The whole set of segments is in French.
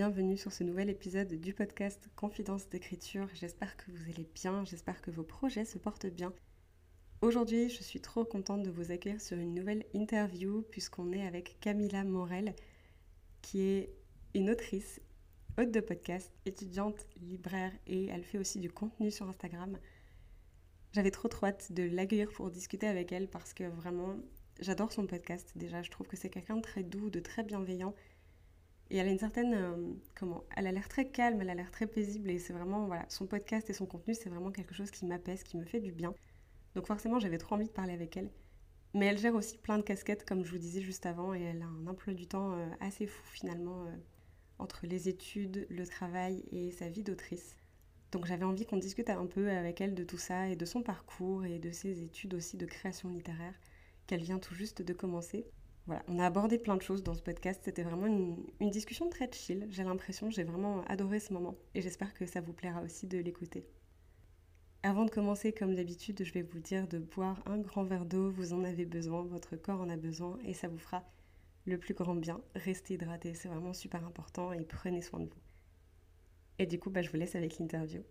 bienvenue sur ce nouvel épisode du podcast Confidence d'écriture. J'espère que vous allez bien, j'espère que vos projets se portent bien. Aujourd'hui, je suis trop contente de vous accueillir sur une nouvelle interview puisqu'on est avec Camilla Morel qui est une autrice, hôte de podcast, étudiante, libraire et elle fait aussi du contenu sur Instagram. J'avais trop trop hâte de l'accueillir pour discuter avec elle parce que vraiment, j'adore son podcast. Déjà, je trouve que c'est quelqu'un de très doux, de très bienveillant. Et elle a une certaine. euh, comment Elle a l'air très calme, elle a l'air très paisible. Et c'est vraiment. Voilà, son podcast et son contenu, c'est vraiment quelque chose qui m'apaise, qui me fait du bien. Donc forcément, j'avais trop envie de parler avec elle. Mais elle gère aussi plein de casquettes, comme je vous disais juste avant. Et elle a un emploi du temps euh, assez fou, finalement, euh, entre les études, le travail et sa vie d'autrice. Donc j'avais envie qu'on discute un peu avec elle de tout ça et de son parcours et de ses études aussi de création littéraire qu'elle vient tout juste de commencer. Voilà, on a abordé plein de choses dans ce podcast. C'était vraiment une, discussion très chill. J'ai l'impression, j'ai vraiment adoré ce moment et j'espère que ça vous plaira aussi de l'écouter. Avant de commencer, comme d'habitude, je vais vous dire de boire un grand verre d'eau. Vous en avez besoin, votre corps en a besoin et ça vous fera le plus grand bien. Restez hydraté, c'est vraiment super important et prenez soin de vous. Et du coup, bah, je vous laisse avec l'interview.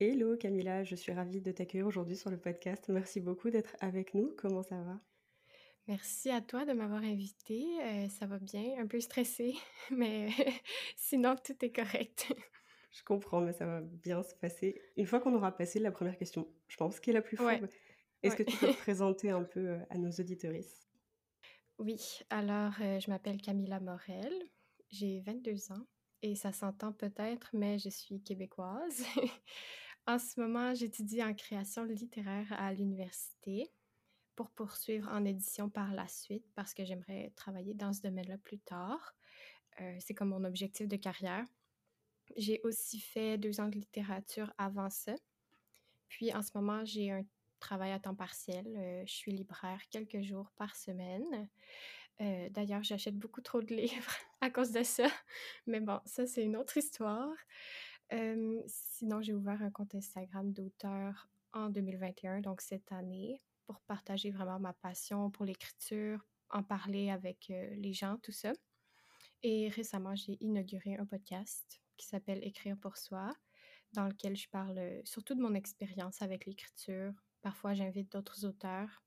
Hello Camilla, je suis ravie de t'accueillir aujourd'hui sur le podcast. Merci beaucoup d'être avec nous. Comment ça va? Merci à toi de m'avoir invitée. Euh, ça va bien, un peu stressée, mais sinon tout est correct. Je comprends, mais ça va bien se passer. Une fois qu'on aura passé la première question, je pense, qui est la plus Ouais, fourbe, est-ce que tu peux te présenter un peu euh, à nos auditorices? Oui, alors euh, je m'appelle Camilla Morel, j'ai 22 ans et ça s'entend peut-être, mais je suis québécoise. En ce moment, j'étudie en création littéraire à l'université pour poursuivre en édition par la suite parce que j'aimerais travailler dans ce domaine-là plus tard. Euh, c'est comme mon objectif de carrière. J'ai aussi fait deux ans de littérature avant ça. Puis en ce moment, j'ai un travail à temps partiel. Euh, je suis libraire quelques jours par semaine. Euh, D'ailleurs, j'achète beaucoup trop de livres à cause de ça. Mais bon, ça, c'est une autre histoire. Sinon, j'ai ouvert un compte Instagram d'auteur en 2021, donc cette année, pour partager vraiment ma passion pour l'écriture, en parler avec euh, les gens, tout ça. Et récemment, j'ai inauguré un podcast qui s'appelle Écrire pour soi, dans lequel je parle euh, surtout de mon expérience avec l'écriture. Parfois, j'invite d'autres auteurs.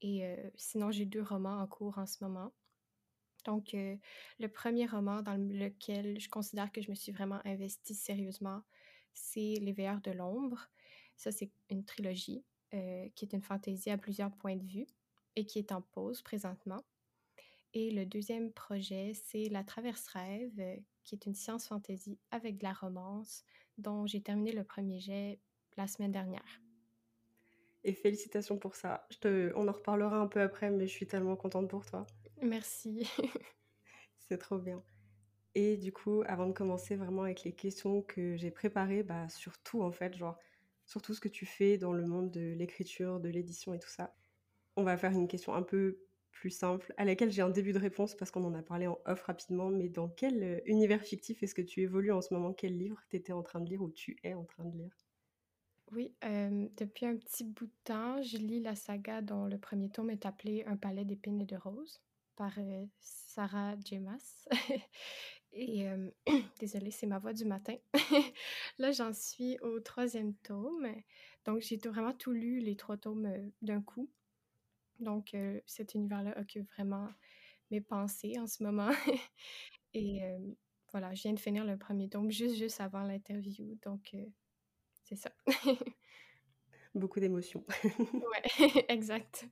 Et euh, sinon, j'ai deux romans en cours en ce moment. Donc, le premier roman dans lequel je considère que je me suis vraiment investie sérieusement, c'est Les Veilleurs de l'ombre. Ça, c'est une trilogie euh, qui est une fantaisie à plusieurs points de vue et qui est en pause présentement. Et le deuxième projet, c'est La Traverse Rêve, euh, qui est une science fantasy avec de la romance, dont j'ai terminé le premier jet la semaine dernière. Et félicitations pour ça. Je te... On en reparlera un peu après, mais je suis tellement contente pour toi. Merci. C'est trop bien. Et du coup, avant de commencer vraiment avec les questions que j'ai préparées, bah, sur tout en fait, genre sur tout ce que tu fais dans le monde de l'écriture, de l'édition et tout ça, on va faire une question un peu plus simple, à laquelle j'ai un début de réponse parce qu'on en a parlé en off rapidement, mais dans quel euh, univers fictif est-ce que tu évolues en ce moment? Quel livre tu étais en train de lire ou tu es en train de lire? Oui, euh, depuis un petit bout de temps, je lis la saga dont le premier tome est appelé Un palais d'épines et de roses par euh, Sarah J. Et euh, désolée, c'est ma voix du matin. Là, j'en suis au troisième tome. Donc, j'ai vraiment tout lu, les trois tomes euh, d'un coup. Donc, euh, cet univers-là occupe vraiment mes pensées en ce moment. Et voilà, je viens de finir le premier tome juste, juste avant l'interview. Donc, c'est ça. Beaucoup d'émotions. Ouais, exact.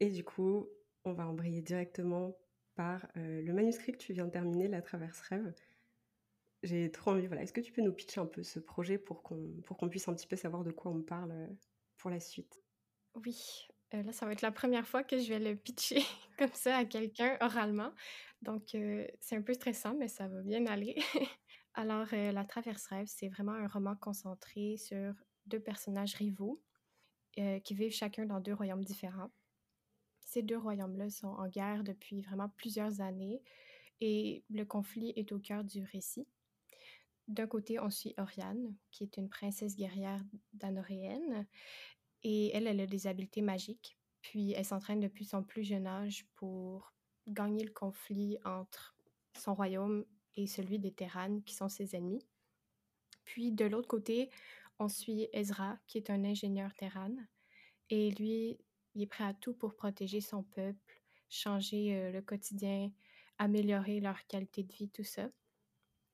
Et du coup, on va embrayer directement par euh, le manuscrit que tu viens de terminer, La Traverse Rêve. J'ai trop envie, voilà. Est-ce que tu peux nous pitcher un peu ce projet pour qu'on puisse un petit peu savoir de quoi on parle euh, pour la suite? Oui, euh, là, ça va être la première fois que je vais le pitcher comme ça à quelqu'un oralement. Donc, c'est un peu stressant, mais ça va bien aller. Alors, La Traverse Rêve, c'est vraiment un roman concentré sur deux personnages rivaux qui vivent chacun dans deux royaumes différents. Ces deux royaumes-là sont en guerre depuis vraiment plusieurs années et le conflit est au cœur du récit. D'un côté, on suit Oriane, qui est une princesse guerrière danoréenne, et elle, a des habiletés magiques. Puis elle s'entraîne depuis son plus jeune âge pour gagner le conflit entre son royaume et celui des Terranes, qui sont ses ennemis. Puis de l'autre côté, on suit Ezra, qui est un ingénieur Terran, et lui, il est prêt à tout pour protéger son peuple, changer le quotidien, améliorer leur qualité de vie, tout ça.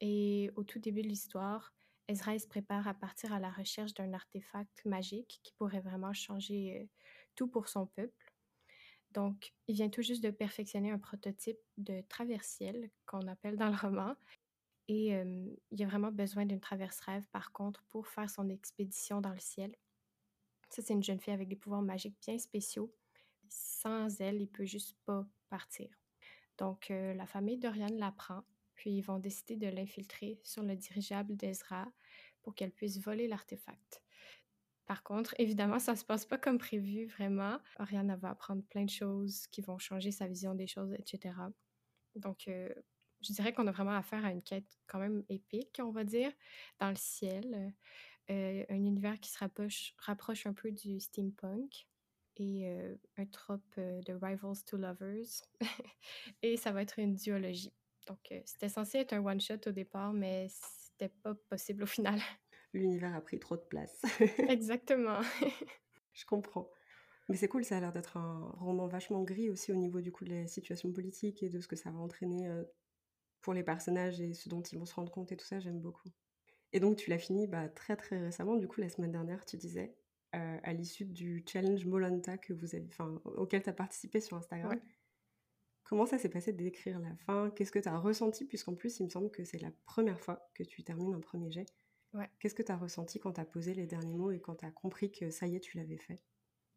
Et au tout début de l'histoire, Ezra se prépare à partir à la recherche d'un artefact magique qui pourrait vraiment changer tout pour son peuple. Donc, il vient tout juste de perfectionner un prototype de traversiel qu'on appelle dans le roman. Et il a vraiment besoin d'une traverse rêve, par contre, pour faire son expédition dans le ciel. Ça, c'est une jeune fille avec des pouvoirs magiques bien spéciaux. Sans elle, il peut juste pas partir. Donc, euh, la famille d'Oriane l'apprend puis ils vont décider de l'infiltrer sur le dirigeable d'Ezra pour qu'elle puisse voler l'artefact. Par contre, évidemment, ça se passe pas comme prévu, vraiment. Oriana va apprendre plein de choses qui vont changer sa vision des choses, etc. Donc, euh, je dirais qu'on a vraiment affaire à une quête quand même épique, on va dire, dans le ciel. Euh, un univers qui se rapproche, rapproche un peu du steampunk et euh, un trope de Rivals to Lovers. et ça va être une duologie. Donc, euh, c'était censé être un one-shot au départ, mais c'était pas possible au final. L'univers a pris trop de place. Exactement. Je comprends. Mais c'est cool, ça a l'air d'être un roman vachement gris aussi au niveau du coup de la situation politique et de ce que ça va entraîner euh, pour les personnages et ce dont ils vont se rendre compte et tout ça, j'aime beaucoup. Et donc tu l'as fini bah, très très récemment, du coup la semaine dernière tu disais, euh, à l'issue du challenge Molanta que vous avez, auquel tu as participé sur Instagram. Comment ça s'est passé d'écrire la fin? Qu'est-ce que tu as ressenti? Puisqu'en plus, il me semble que c'est la première fois que tu termines un premier jet. Ouais. Qu'est-ce que tu as ressenti quand tu as posé les derniers mots et quand tu as compris que ça y est, tu l'avais fait?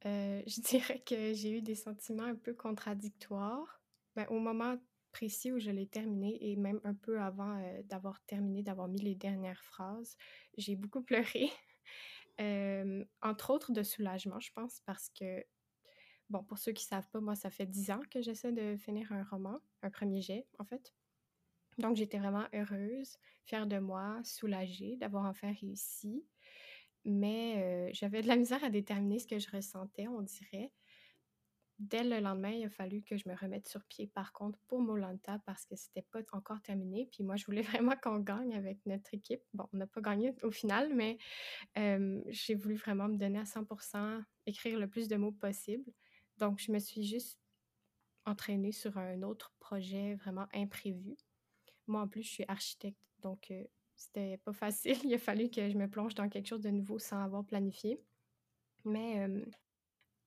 Euh, Je dirais que j'ai eu des sentiments un peu contradictoires. Ben, au moment précis où je l'ai terminé et même un peu avant euh, d'avoir terminé, d'avoir mis les dernières phrases, j'ai beaucoup pleuré. Entre autres de soulagement, je pense, parce que Bon, pour ceux qui ne savent pas, moi, ça fait dix ans que j'essaie de finir un roman, un premier jet, en fait. Donc, j'étais vraiment heureuse, fière de moi, soulagée d'avoir enfin réussi. Mais euh, j'avais de la misère à déterminer ce que je ressentais, on dirait. Dès le lendemain, il a fallu que je me remette sur pied, par contre, pour Molanta, parce que c'était pas encore terminé. Puis moi, je voulais vraiment qu'on gagne avec notre équipe. Bon, on n'a pas gagné au final, mais j'ai voulu vraiment me donner à 100%, écrire le plus de mots possible. Donc, je me suis juste entraînée sur un autre projet vraiment imprévu. Moi, en plus, je suis architecte, donc euh, c'était pas facile. Il a fallu que je me plonge dans quelque chose de nouveau sans avoir planifié. Mais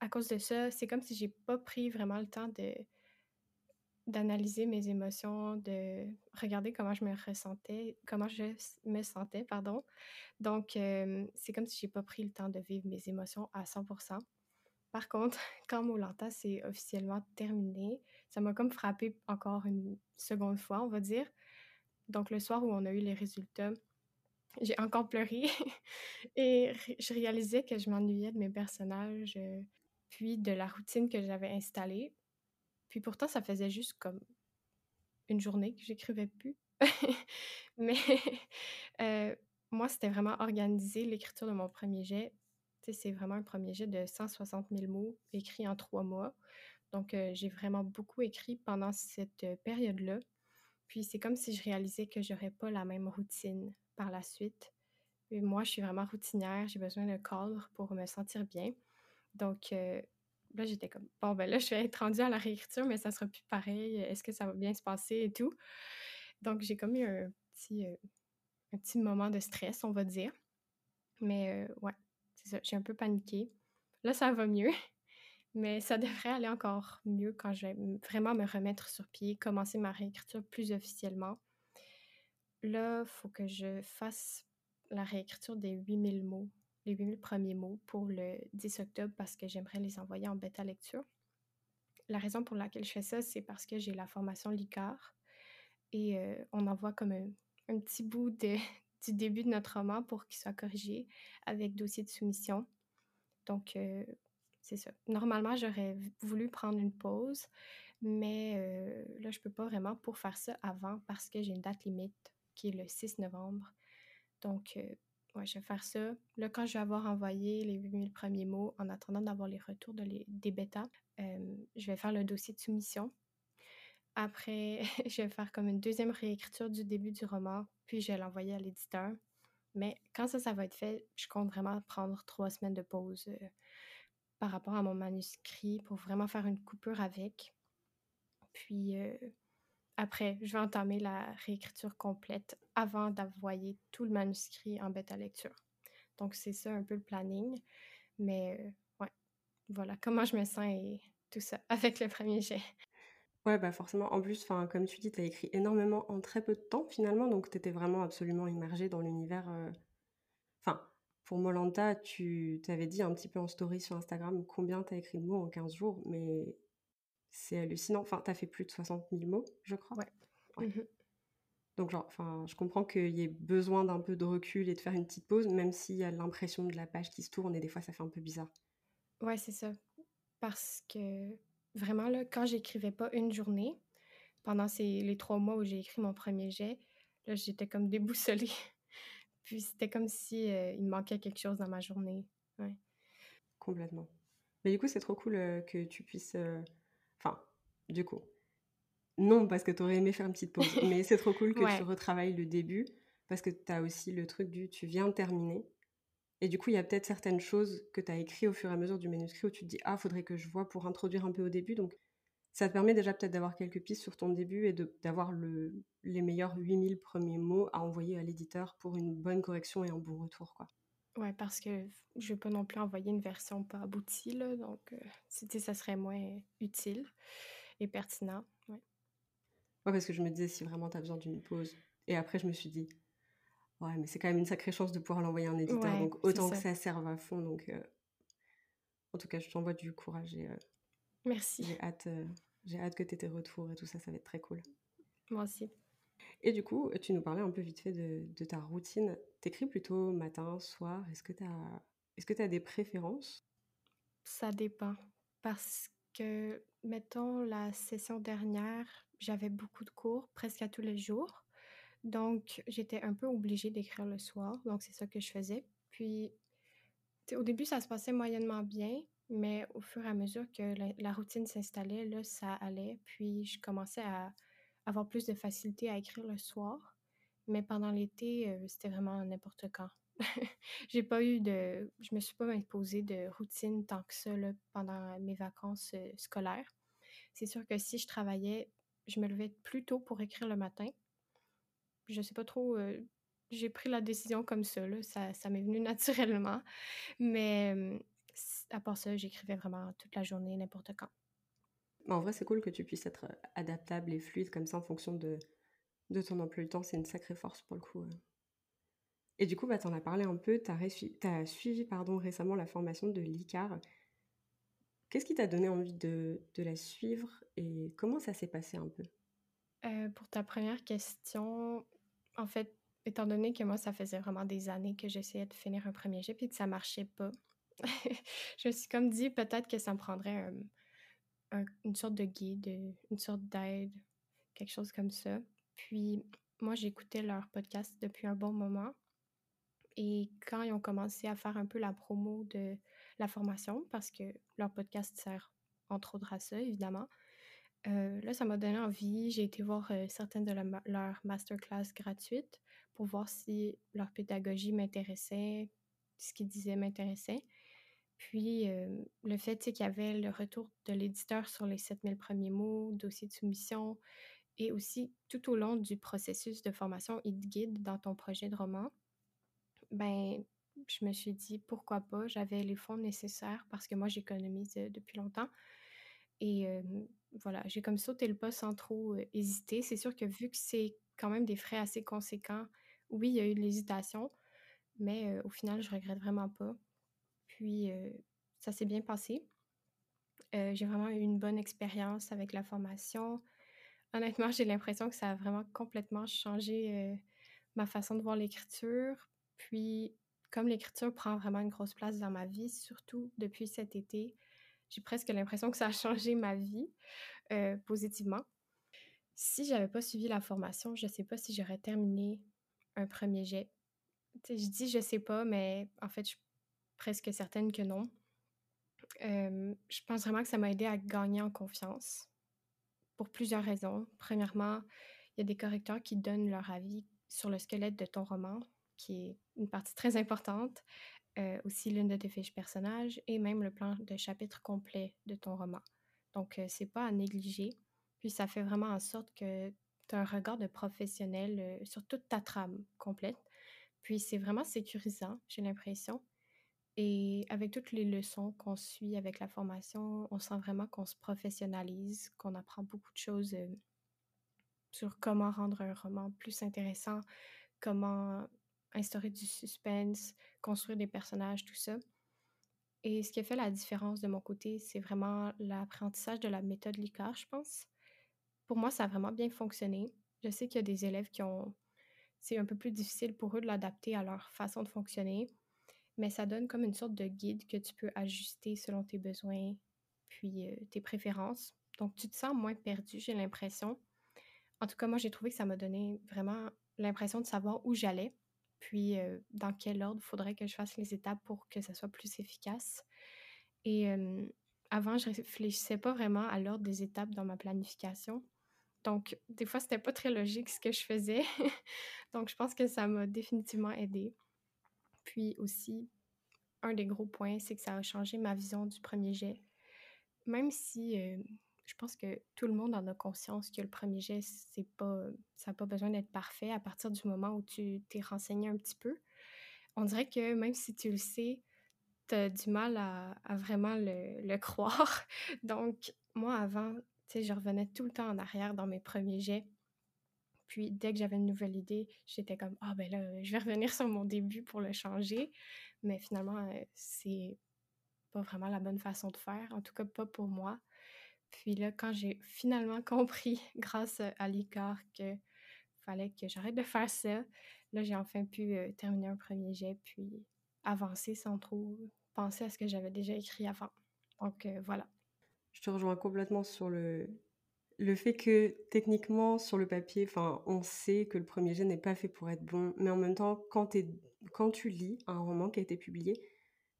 à cause de ça, c'est comme si j'ai pas pris vraiment le temps de d'analyser mes émotions, de regarder comment je me ressentais, comment je me sentais, pardon. Donc, euh, c'est comme si j'ai pas pris le temps de vivre mes émotions à 100%. Par contre, quand Molanta s'est officiellement terminé, ça m'a comme frappé encore une seconde fois, on va dire. Donc, le soir où on a eu les résultats, j'ai encore pleuré et je réalisais que je m'ennuyais de mes personnages, euh, puis de la routine que j'avais installée. Puis pourtant, ça faisait juste comme une journée que j'écrivais plus. Mais euh, moi, c'était vraiment organiser l'écriture de mon premier jet c'est vraiment un premier jet de 160 000 mots écrits en trois mois. Donc, euh, j'ai vraiment beaucoup écrit pendant cette euh, période-là. Puis, c'est comme si je réalisais que j'aurais pas la même routine par la suite. Moi, je suis vraiment routinière. J'ai besoin d'un cadre pour me sentir bien. Donc, euh, là, j'étais comme, bon, ben là, je vais être rendue à la réécriture, mais ça sera plus pareil. Est-ce que ça va bien se passer et tout? Donc, j'ai comme eu un petit, un petit moment de stress, on va dire. Mais ouais, j'ai un peu paniqué. Là, ça va mieux, mais ça devrait aller encore mieux quand je vais vraiment me remettre sur pied, commencer ma réécriture plus officiellement. Là, il faut que je fasse la réécriture des 8000 mots, les 8000 premiers mots pour le 10 octobre parce que j'aimerais les envoyer en bêta lecture. La raison pour laquelle je fais ça, c'est parce que j'ai la formation LICAR et euh, on envoie comme un, petit bout du début de notre roman pour qu'il soit corrigé avec dossier de soumission. Donc, euh, c'est ça. Normalement, j'aurais voulu prendre une pause, mais euh, là, je peux pas vraiment pour faire ça avant parce que j'ai une date limite qui est le 6 novembre. Donc, je vais faire ça. Là, quand je vais avoir envoyé les 8000 premiers mots, en attendant d'avoir les retours des bêtas, je vais faire le dossier de soumission. Après, je vais faire comme une deuxième réécriture du début du roman, puis je vais l'envoyer à l'éditeur. Mais quand ça, ça va être fait, je compte vraiment prendre trois semaines de pause euh, par rapport à mon manuscrit pour vraiment faire une coupure avec. Puis euh, après, je vais entamer la réécriture complète avant d'envoyer tout le manuscrit en bêta lecture. Donc, c'est ça un peu le planning. Mais euh, ouais, voilà comment je me sens et tout ça avec le premier jet. Ouais, bah forcément. En plus, comme tu dis, tu as écrit énormément en très peu de temps finalement, donc tu étais vraiment absolument immergé dans l'univers. Euh, enfin, pour Molanta, tu t'avais dit un petit peu en story sur Instagram combien tu as écrit de mots en 15 jours, mais c'est hallucinant. Enfin, tu as fait plus de 60 000 mots, je crois. Ouais. Mmh donc, genre, enfin, je comprends qu'il y ait besoin d'un peu de recul et de faire une petite pause, même s'il y a l'impression de la page qui se tourne et des fois ça fait un peu bizarre. Ouais, c'est ça. Parce que Vraiment, là, quand j'écrivais pas une journée, pendant ces, les trois mois où j'ai écrit mon premier jet, là, j'étais comme déboussolée. Puis c'était comme si euh, il me manquait quelque chose dans ma journée. Ouais. Complètement. Mais du coup, c'est trop cool euh, que tu puisses. Euh, du coup. Non, parce que tu aurais aimé faire une petite pause, mais c'est trop cool que tu retravailles le début, parce que tu as aussi le truc du tu viens de terminer, et du coup, il y a peut-être certaines choses que tu as écrites au fur et à mesure du manuscrit où tu te dis Ah, faudrait que je vois pour introduire un peu au début. Donc, ça te permet déjà peut-être d'avoir quelques pistes sur ton début et d'avoir le, les meilleurs 8000 premiers mots à envoyer à l'éditeur pour une bonne correction et un bon retour. Quoi. Ouais, parce que je pas non plus envoyer une version pas aboutie, là, donc euh, ça serait moins utile et pertinent. Ouais. ouais, parce que je me disais si vraiment tu as besoin d'une pause. Et après, je me suis dit Ouais, mais c'est quand même une sacrée chance de pouvoir l'envoyer à un éditeur, donc autant que ça serve à fond. Donc, euh, en tout cas, je t'envoie du courage et euh, Merci. j'ai hâte, euh, j'ai hâte que tu aies tes retours et tout ça, ça va être très cool. Moi aussi. Et du coup, tu nous parlais un peu vite fait de, de ta routine. T'écris plutôt matin, soir. Est-ce que tu as, est-ce que as des préférences? Ça dépend. Parce que, mettons, la session dernière, j'avais beaucoup de cours, presque à tous les jours. Donc, j'étais un peu obligée d'écrire le soir. Donc, c'est ça que je faisais. Puis, au début, ça se passait moyennement bien, mais au fur et à mesure que la, routine s'installait, là, ça allait. Puis, je commençais à avoir plus de facilité à écrire le soir. Mais pendant l'été, euh, c'était vraiment n'importe quand. j'ai pas eu de. Je me suis pas imposé de routine tant que ça pendant mes vacances scolaires. C'est sûr que si je travaillais, je me levais plus tôt pour écrire le matin je sais pas trop, j'ai pris la décision comme ça, là, ça, m'est venu naturellement. Mais à part ça, j'écrivais vraiment toute la journée, n'importe quand. En vrai, c'est cool que tu puisses être adaptable et fluide comme ça en fonction de, de ton emploi du temps. C'est une sacrée force pour le coup. Et du coup, bah, tu en as parlé un peu, tu as, suivi récemment la formation de l'ICAR. Qu'est-ce qui t'a donné envie de, la suivre et comment ça s'est passé un peu? Euh, Pour ta première question, en fait, étant donné que moi, ça faisait vraiment des années que j'essayais de finir un premier jet et que ça marchait pas, je me suis comme dit peut-être que ça me prendrait une sorte de guide, une sorte d'aide, quelque chose comme ça. Puis moi, j'écoutais leur podcast depuis un bon moment. Et quand ils ont commencé à faire un peu la promo de la formation, parce que leur podcast sert entre autres à ça, évidemment, euh, là, ça m'a donné envie. J'ai été voir euh, certaines de leurs masterclass gratuites pour voir si leur pédagogie m'intéressait, ce qu'ils disaient m'intéressait. Puis, euh, le fait qu'il y avait le retour de l'éditeur sur les 7000 premiers mots, dossier de soumission, et aussi tout au long du processus de formation, il te guide dans ton projet de roman. Ben, je me suis dit pourquoi pas. J'avais les fonds nécessaires parce que moi, j'économise depuis longtemps. Et voilà, j'ai comme sauté le pas sans trop hésiter. C'est sûr que vu que c'est quand même des frais assez conséquents, oui, il y a eu de l'hésitation, mais au final, je regrette vraiment pas. Puis, ça s'est bien passé. j'ai vraiment eu une bonne expérience avec la formation. Honnêtement, j'ai l'impression que ça a vraiment complètement changé ma façon de voir l'écriture. Puis, comme l'écriture prend vraiment une grosse place dans ma vie, surtout depuis cet été, j'ai presque l'impression que ça a changé ma vie euh, positivement. Si j'avais pas suivi la formation, je sais pas si j'aurais terminé un premier jet. je dis je sais pas, mais en fait, je suis presque certaine que non. Euh, je pense vraiment que ça m'a aidé à gagner en confiance pour plusieurs raisons. Premièrement, il y a des correcteurs qui donnent leur avis sur le squelette de ton roman, qui est une partie très importante. Euh, aussi l'une de tes fiches personnages et même le plan de chapitre complet de ton roman. Donc, euh, c'est pas à négliger. Puis, ça fait vraiment en sorte que tu as un regard de professionnel euh, sur toute ta trame complète. Puis, c'est vraiment sécurisant, j'ai l'impression. Et avec toutes les leçons qu'on suit avec la formation, on sent vraiment qu'on se professionnalise, qu'on apprend beaucoup de choses sur comment rendre un roman plus intéressant, comment instaurer du suspense, construire des personnages, tout ça. Et ce qui a fait la différence de mon côté, c'est vraiment l'apprentissage de la méthode LICAR, je pense. Pour moi, ça a vraiment bien fonctionné. Je sais qu'il y a des élèves qui ont... C'est un peu plus difficile pour eux de l'adapter à leur façon de fonctionner, mais ça donne comme une sorte de guide que tu peux ajuster selon tes besoins puis euh, tes préférences. Donc, tu te sens moins perdu, j'ai l'impression. En tout cas, moi, j'ai trouvé que ça m'a donné vraiment l'impression de savoir où j'allais, puis dans quel ordre faudrait que je fasse les étapes pour que ça soit plus efficace? Et avant, je réfléchissais pas vraiment à l'ordre des étapes dans ma planification. Donc, des fois, c'était pas très logique ce que je faisais. Donc, je pense que ça m'a définitivement aidé. Puis aussi, un des gros points, c'est que ça a changé ma vision du premier jet. Même si je pense que tout le monde en a conscience que le premier jet, c'est pas, ça n'a pas besoin d'être parfait à partir du moment où tu t'es renseigné un petit peu. On dirait que même si tu le sais, tu as du mal à, vraiment le, le, croire. Donc, moi, avant, tu sais, je revenais tout le temps en arrière dans mes premiers jets. Puis dès que j'avais une nouvelle idée, j'étais comme ah ben là, je vais revenir sur mon début pour le changer. Mais finalement, euh, c'est pas vraiment la bonne façon de faire, en tout cas pas pour moi. Puis là, quand j'ai finalement compris, grâce à l'ICAR, que fallait que j'arrête de faire ça, là, j'ai enfin pu terminer un premier jet, puis avancer sans trop penser à ce que j'avais déjà écrit avant. Donc voilà. Je te rejoins complètement sur le, le fait que techniquement, sur le papier, on sait que le premier jet n'est pas fait pour être bon, mais en même temps, quand, quand tu lis un roman qui a été publié,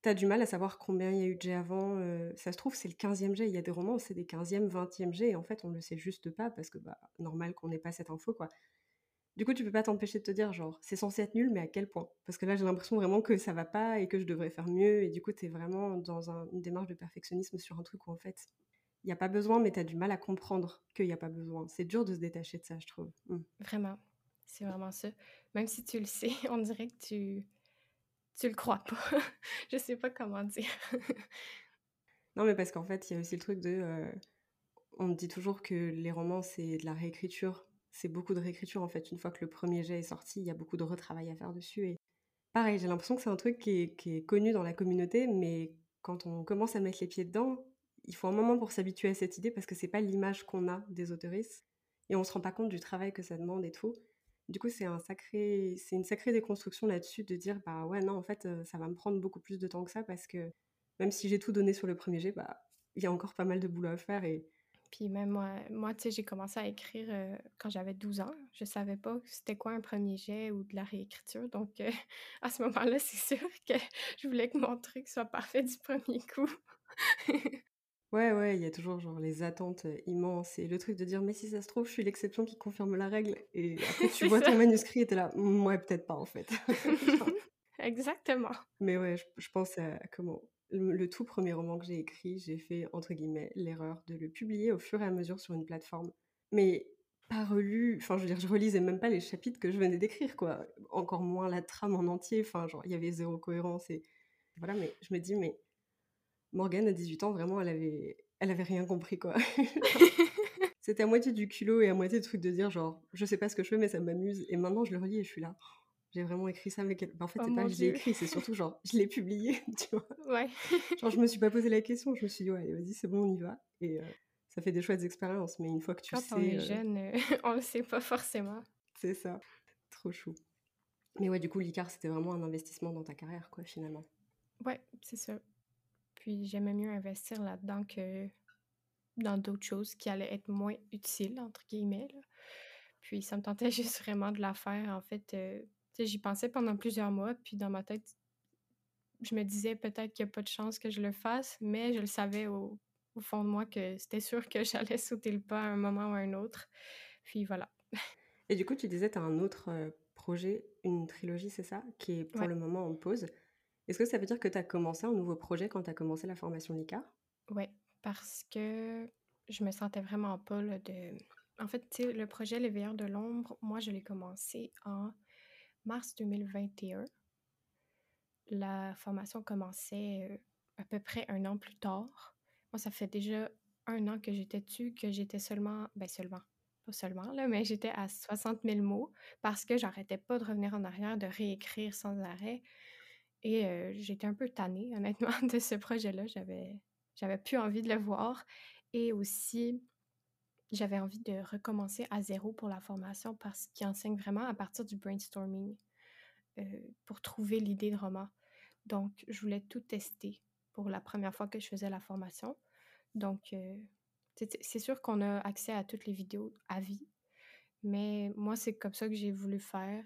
tu as du mal à savoir combien il y a eu de jets avant. Euh, ça se trouve, c'est le 15e jet. Il y a des romans où c'est des 15e, 20e jets, et en fait, on ne le sait juste pas parce que, bah, normal qu'on n'ait pas cette info, quoi. Du coup, tu peux pas t'empêcher de te dire, genre, c'est censé être nul, mais à quel point? Parce que là, j'ai l'impression vraiment que ça va pas et que je devrais faire mieux, et du coup, tu es vraiment dans une démarche de perfectionnisme sur un truc où, en fait, il n'y a pas besoin, mais tu as du mal à comprendre qu'il n'y a pas besoin. C'est dur de se détacher de ça, je trouve. Mmh. Vraiment. C'est vraiment ça. Même si tu le sais, on dirait que tu tu le crois pas. je sais pas comment dire. non, mais parce qu'en fait, il y a aussi le truc de. Euh, on dit toujours que les romans, c'est de la réécriture. C'est beaucoup de réécriture, en fait. Une fois que le premier jet est sorti, il y a beaucoup de retravail à faire dessus. Pareil, j'ai l'impression que c'est un truc qui est, qui est, connu dans la communauté, mais quand on commence à mettre les pieds dedans, il faut un moment pour s'habituer à cette idée parce que c'est pas l'image qu'on a des autoristes et on se rend pas compte du travail que ça demande et tout. Du coup, c'est un sacré, c'est une sacrée déconstruction là-dessus de dire bah ouais non en fait ça va me prendre beaucoup plus de temps que ça parce que même si j'ai tout donné sur le premier jet, bah il y a encore pas mal de boulot à faire et puis même moi, moi tu sais, j'ai commencé à écrire quand j'avais 12 ans. Je savais pas c'était quoi un premier jet ou de la réécriture. Donc, à ce moment-là, c'est sûr que je voulais que mon truc soit parfait du premier coup. Ouais, ouais, il y a toujours genre les attentes immenses et le truc de dire mais si ça se trouve, je suis l'exception qui confirme la règle et après tu vois ton manuscrit et t'es là, «Mmh, ouais, peut-être pas en fait. Exactement. Mais ouais, je, pense à comment le, tout premier roman que j'ai écrit, j'ai fait entre guillemets l'erreur de le publier au fur et à mesure sur une plateforme, mais pas relu. Enfin, je veux dire, je relisais même pas les chapitres que je venais d'écrire, quoi. Encore moins la trame en entier. Enfin, genre, il y avait zéro cohérence et voilà. Mais je me dis, mais Morgane, à 18 ans, vraiment, elle avait, elle avait rien compris, quoi. C'était à moitié du culot et à moitié de truc de dire, genre, je sais pas ce que je fais, mais ça m'amuse. Et maintenant, je le relis et je suis là. J'ai vraiment écrit ça avec elle. Bah, en fait, oh c'est pas que je l'ai écrit, c'est surtout genre, je l'ai publié, tu vois. Ouais. genre, je me suis pas posé la question, je me suis dit, ouais, vas-y, c'est bon, on y va. Et euh, ça fait des chouettes expériences, mais une fois que tu Quand sais. on est euh jeune, on le sait pas forcément. C'est ça. Trop chou. Mais ouais, du coup, l'ICAR, c'était vraiment un investissement dans ta carrière, quoi, finalement. Ouais, c'est ça. Puis j'aimais mieux investir là-dedans que dans d'autres choses qui allaient être moins utiles, entre guillemets. Puis ça me tentait juste vraiment de la faire. En fait, euh, j'y pensais pendant plusieurs mois, puis dans ma tête, je me disais peut-être qu'il n'y a pas de chance que je le fasse, mais je le savais au, au fond de moi que c'était sûr que j'allais sauter le pas à un moment ou à un autre. Puis voilà. Et du coup, tu disais, tu as un autre euh, projet, une trilogie, c'est ça, qui est pour le moment en pause. Est-ce que ça veut dire que tu as commencé un nouveau projet quand tu as commencé la formation LICA? Oui, parce que je me sentais vraiment pas de... En fait, le projet Les Veilleurs de l'ombre, moi, je l'ai commencé en mars 2021. La formation commençait euh, à peu près un an plus tard. Moi, ça fait déjà un an que j'étais dessus, que j'étais seulement, ben seulement, pas seulement, là, mais j'étais à 60 000 mots parce que j'arrêtais pas de revenir en arrière, de réécrire sans arrêt. Et j'étais un peu tannée, honnêtement, de ce projet-là. J'avais, j'avais plus envie de le voir. Et aussi, j'avais envie de recommencer à zéro pour la formation parce qu'il enseigne vraiment à partir du brainstorming pour trouver l'idée de roman. Donc, je voulais tout tester pour la première fois que je faisais la formation. Donc, c'est sûr qu'on a accès à toutes les vidéos à vie, mais moi, c'est comme ça que j'ai voulu faire.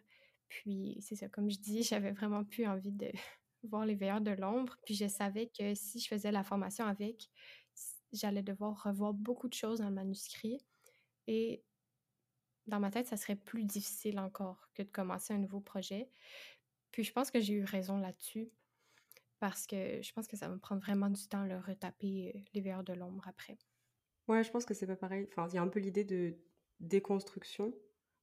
Puis, c'est ça, comme je dis, j'avais vraiment plus envie de voir les veilleurs de l'ombre. Puis, je savais que si je faisais la formation avec, j'allais devoir revoir beaucoup de choses dans le manuscrit. Et dans ma tête, ça serait plus difficile encore que de commencer un nouveau projet. Puis, je pense que j'ai eu raison là-dessus parce que je pense que ça va me prendre vraiment du temps de retaper euh, les veilleurs de l'ombre après. Ouais, je pense que c'est pas pareil. Enfin, il y a un peu l'idée de déconstruction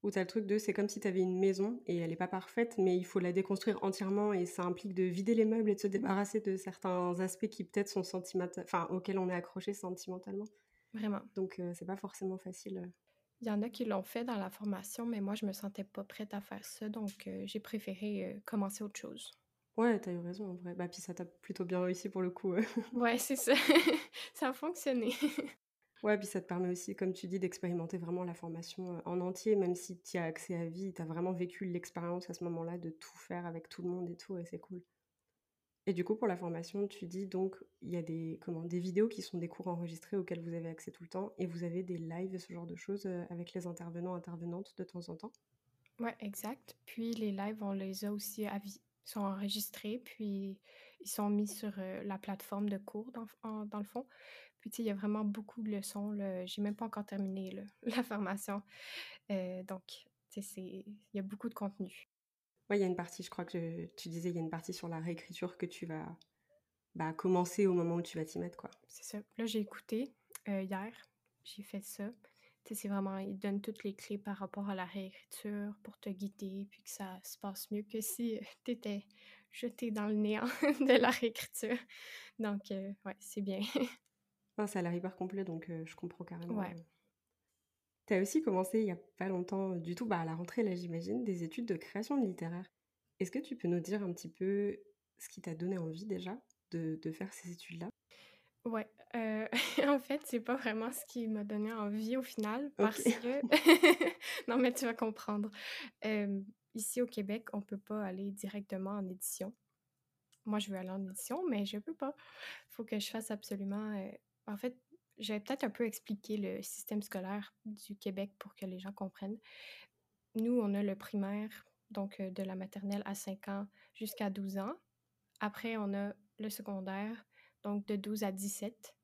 où tu as le truc de c'est comme si tu avais une maison et elle n'est pas parfaite, mais il faut la déconstruire entièrement et ça implique de vider les meubles et de se débarrasser de certains aspects qui peut-être sont sentimentaux, enfin auxquels on est accroché sentimentalement. Vraiment. Donc euh, c'est pas forcément facile. Euh. Il y en a qui l'ont fait dans la formation, mais moi je me sentais pas prête à faire ça, donc euh, j'ai préféré commencer autre chose. Ouais, t'as eu raison en vrai. Bah, puis ça t'a plutôt bien réussi pour le coup. ouais, c'est ça. ça a fonctionné. ouais, puis ça te permet aussi, comme tu dis, d'expérimenter vraiment la formation en entier, même si tu as accès à vie, tu as vraiment vécu l'expérience à ce moment-là de tout faire avec tout le monde et tout, et c'est cool. Et du coup, pour la formation, tu dis donc, il y a des, comment, des vidéos qui sont des cours enregistrés auxquels vous avez accès tout le temps, et vous avez des lives, ce genre de choses, avec les intervenants, intervenantes de temps en temps? Ouais, exact. Puis les lives, on les a aussi à vie sont enregistrés, puis ils sont mis sur la plateforme de cours, dans, dans le fond. Puis, il y a vraiment beaucoup de leçons. J'ai même pas encore terminé la formation. donc, il y a beaucoup de contenu. Oui, il y a une partie, je crois que tu disais, il y a une partie sur la réécriture que tu vas bah, commencer au moment où tu vas t'y mettre, quoi. C'est ça. Là, j'ai écouté hier, j'ai fait ça c'est vraiment, il donne toutes les clés par rapport à la réécriture pour te guider, puis que ça se passe mieux que si tu étais jeté dans le néant de la réécriture. Donc, euh, ouais, c'est bien. ah, ça a l'air hyper complet, donc euh, je comprends carrément. Ouais. Tu as aussi commencé il n'y a pas longtemps du tout, bah, à la rentrée, là, j'imagine, des études de création littéraire. Est-ce que tu peux nous dire un petit peu ce qui t'a donné envie déjà de, de faire ces études-là? Ouais, euh, en fait, c'est pas vraiment ce qui m'a donné envie au final parce que non, mais tu vas comprendre. ici au Québec, on peut pas aller directement en édition. Moi, je veux aller en édition, mais je peux pas. Il Faut que je fasse absolument, en fait, je vais peut-être un peu expliquer le système scolaire du Québec pour que les gens comprennent. Nous, on a le primaire, donc de la maternelle à 5 ans jusqu'à 12 ans. Après, on a le secondaire donc de 12 à 17.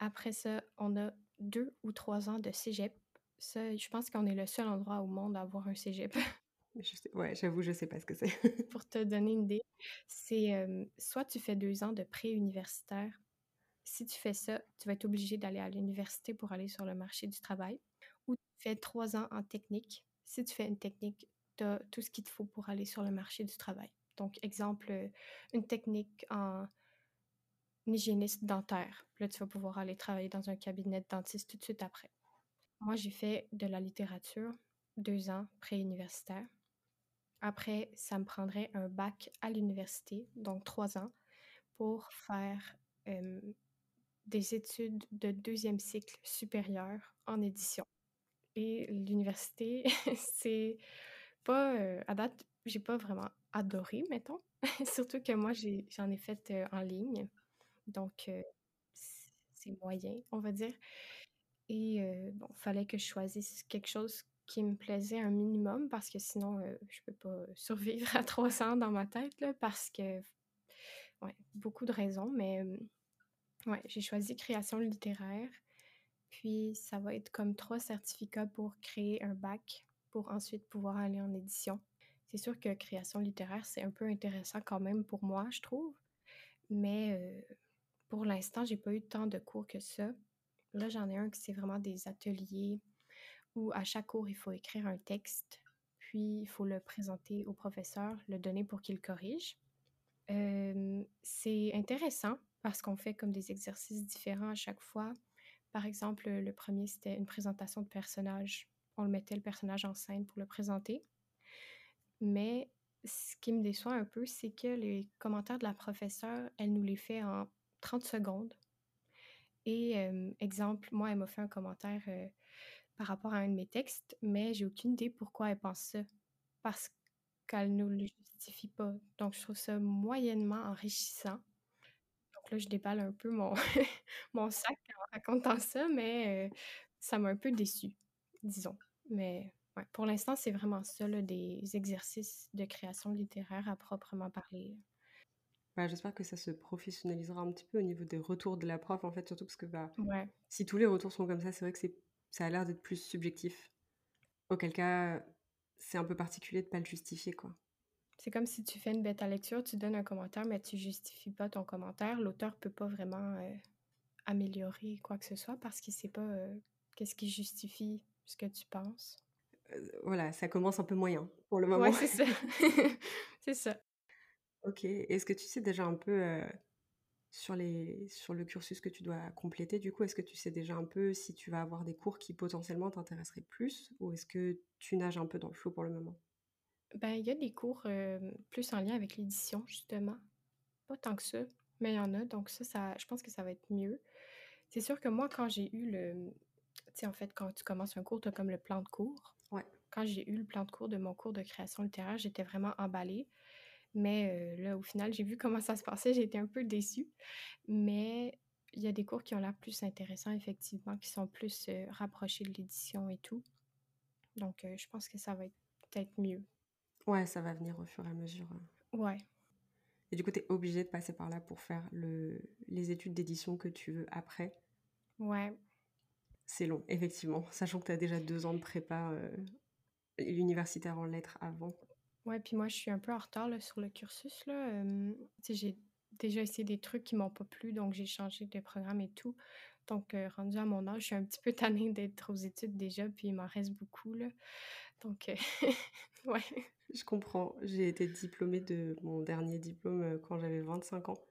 Après ça, on a deux ou trois ans de cégep. Ça, je pense qu'on est le seul endroit au monde à avoir un cégep. ouais, j'avoue, je sais pas ce que c'est. Pour te donner une idée, c'est euh, soit tu fais deux ans de pré-universitaire. Si tu fais ça, tu vas être obligé d'aller à l'université pour aller sur le marché du travail. Ou tu fais trois ans en technique. Si tu fais une technique, tu as tout ce qu'il te faut pour aller sur le marché du travail. Donc, exemple, une technique en hygiéniste dentaire. Là, tu vas pouvoir aller travailler dans un cabinet de dentiste tout de suite après. Moi, j'ai fait de la littérature, deux ans pré-universitaire. Après, ça me prendrait un bac à l'université, donc trois ans, pour faire des études de deuxième cycle supérieur en édition. Et l'université, c'est pas, à date, j'ai pas vraiment adoré, mettons. Surtout que moi, j'en ai fait, heu, en ligne, donc heu, c c'est moyen, on va dire et bon, fallait que je choisisse quelque chose qui me plaisait un minimum parce que sinon, je peux pas survivre à 300 dans ma tête, parce que ouais, beaucoup de raisons, mais ouais, j'ai choisi création littéraire, puis ça va être comme 3 certificats pour créer un bac, pour ensuite pouvoir aller en édition. C'est sûr que création littéraire, c'est un peu intéressant quand même pour moi, je trouve, mais pour l'instant, j'ai pas eu tant de cours que ça. Là, j'en ai un qui c'est vraiment des ateliers où à chaque cours, il faut écrire un texte, puis il faut le présenter au professeur, le donner pour qu'il corrige. C'est intéressant parce qu'on fait comme des exercices différents à chaque fois. Par exemple, le premier c'était une présentation de personnage. On le mettait le personnage en scène pour le présenter. Mais ce qui me déçoit un peu, c'est que les commentaires de la professeure, elle nous les fait en 30 secondes et hem, exemple, moi, elle m'a fait un commentaire, heu, par rapport à un de mes textes, mais j'ai aucune idée pourquoi elle pense ça, parce qu'elle nous le justifie pas. Donc je trouve ça moyennement enrichissant. Là, je déballe un peu mon mon sac en racontant ça, mais ça m'a un peu déçue, disons. Mais ouais, pour l'instant, c'est vraiment ça, là, des exercices de création littéraire à proprement parler. Bah, j'espère que ça se professionnalisera un petit peu au niveau des retours de la prof, en fait, surtout parce que, bah, Ouais. si tous les retours sont comme ça, c'est vrai que ça a l'air d'être plus subjectif. Auquel cas, c'est un peu particulier de pas le justifier, quoi. C'est comme si tu fais une bêta lecture, tu donnes un commentaire, mais tu justifies pas ton commentaire. L'auteur peut pas vraiment, heu, améliorer quoi que ce soit parce qu'il sait pas, heu, qu'est-ce qui justifie ce que tu penses. Heu, voilà, ça commence un peu moyen pour le moment. Ouais, c'est ça. C'est ça. OK. Est-ce que tu sais déjà un peu, sur les sur le cursus que tu dois compléter du coup, est-ce que tu sais déjà un peu si tu vas avoir des cours qui potentiellement t'intéresseraient plus? Ou est-ce que tu nages un peu dans le flou pour le moment? Ben, il y a des cours, plus en lien avec l'édition justement. Pas tant que ça, mais il y en a, donc ça ça je pense que ça va être mieux. C'est sûr que moi, quand j'ai eu le, mmh, tu sais, en fait, quand tu commences un cours, tu as comme le plan de cours. Ouais. Quand j'ai eu le plan de cours de mon cours de création littéraire, j'étais vraiment emballée, mais heu, là, au final, j'ai vu comment ça se passait, j'ai été un peu déçue, mais il y a des cours qui ont l'air plus intéressants effectivement, qui sont plus, heu, rapprochés de l'édition et tout, donc heu, je pense que ça va être peut-être mieux. Ouais, ça va venir au fur et à mesure, Ouais. et du coup, tu es obligée de passer par là pour faire le les études d'édition que tu veux après? Ouais. C'est long, effectivement, sachant que tu as déjà 2 ans de prépa, heu, universitaire en lettres avant. Ouais, puis moi, je suis un peu en retard, là, sur le cursus, là, sais, j'ai déjà essayé des trucs qui m'ont pas plu, donc j'ai changé de programme et tout. Donc heu, rendue à mon âge, je suis un petit peu tannée d'être aux études déjà, puis il m'en reste beaucoup, là. Donc heu, ouais. Je comprends. J'ai été diplômée de mon dernier diplôme, heu, quand j'avais 25 ans.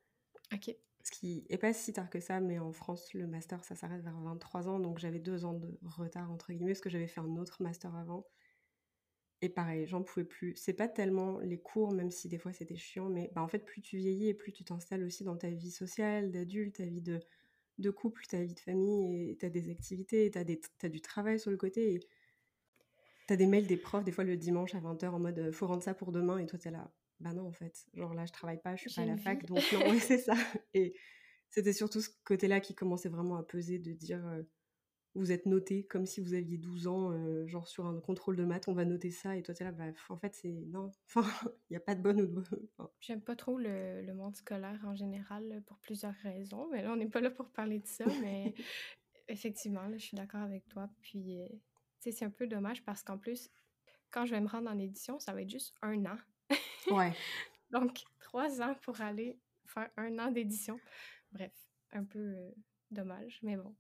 OK. Ce qui est pas si tard que ça, mais en France, le master, ça s'arrête vers 23 ans, donc j'avais 2 ans de «retard» entre guillemets, parce que j'avais fait un autre master avant et pareil, j'en pouvais plus. C'est pas tellement les cours, même si des fois c'était chiant, mais bah, en fait, plus tu vieillis et plus tu t'installes aussi dans ta vie sociale, d'adulte, ta vie de de couple, ta vie de famille et tu as des activités, tu as des tu as du travail sur le côté et tu as des mails des profs, des fois le dimanche à 20:00 en mode, heu: «Faut rendre ça pour demain» et toi tu es là: «Bah non, en fait, genre là, je travaille pas, je suis pas à la vie. fac, donc non». Ouais, c'est ça et c'était surtout ce côté-là qui commençait vraiment à peser de dire, heu: «Vous êtes notés comme si vous aviez 12 ans, heu, genre sur un contrôle de maths, on va noter ça» et toi tu es là: «Bah, en fait, c'est non, enfin, il y a pas de bonne ou de enfin» J'aime pas trop le le monde scolaire en général, pour plusieurs raisons, mais là, on n'est pas là pour parler de ça, mais effectivement, là, je suis d'accord avec toi, puis, c'est un peu dommage parce qu'en plus, quand je vais me rendre en édition, ça va être juste 1 an. Ouais. Donc 3 ans pour aller faire 1 an d'édition. Bref, un peu, heu, dommage, mais bon.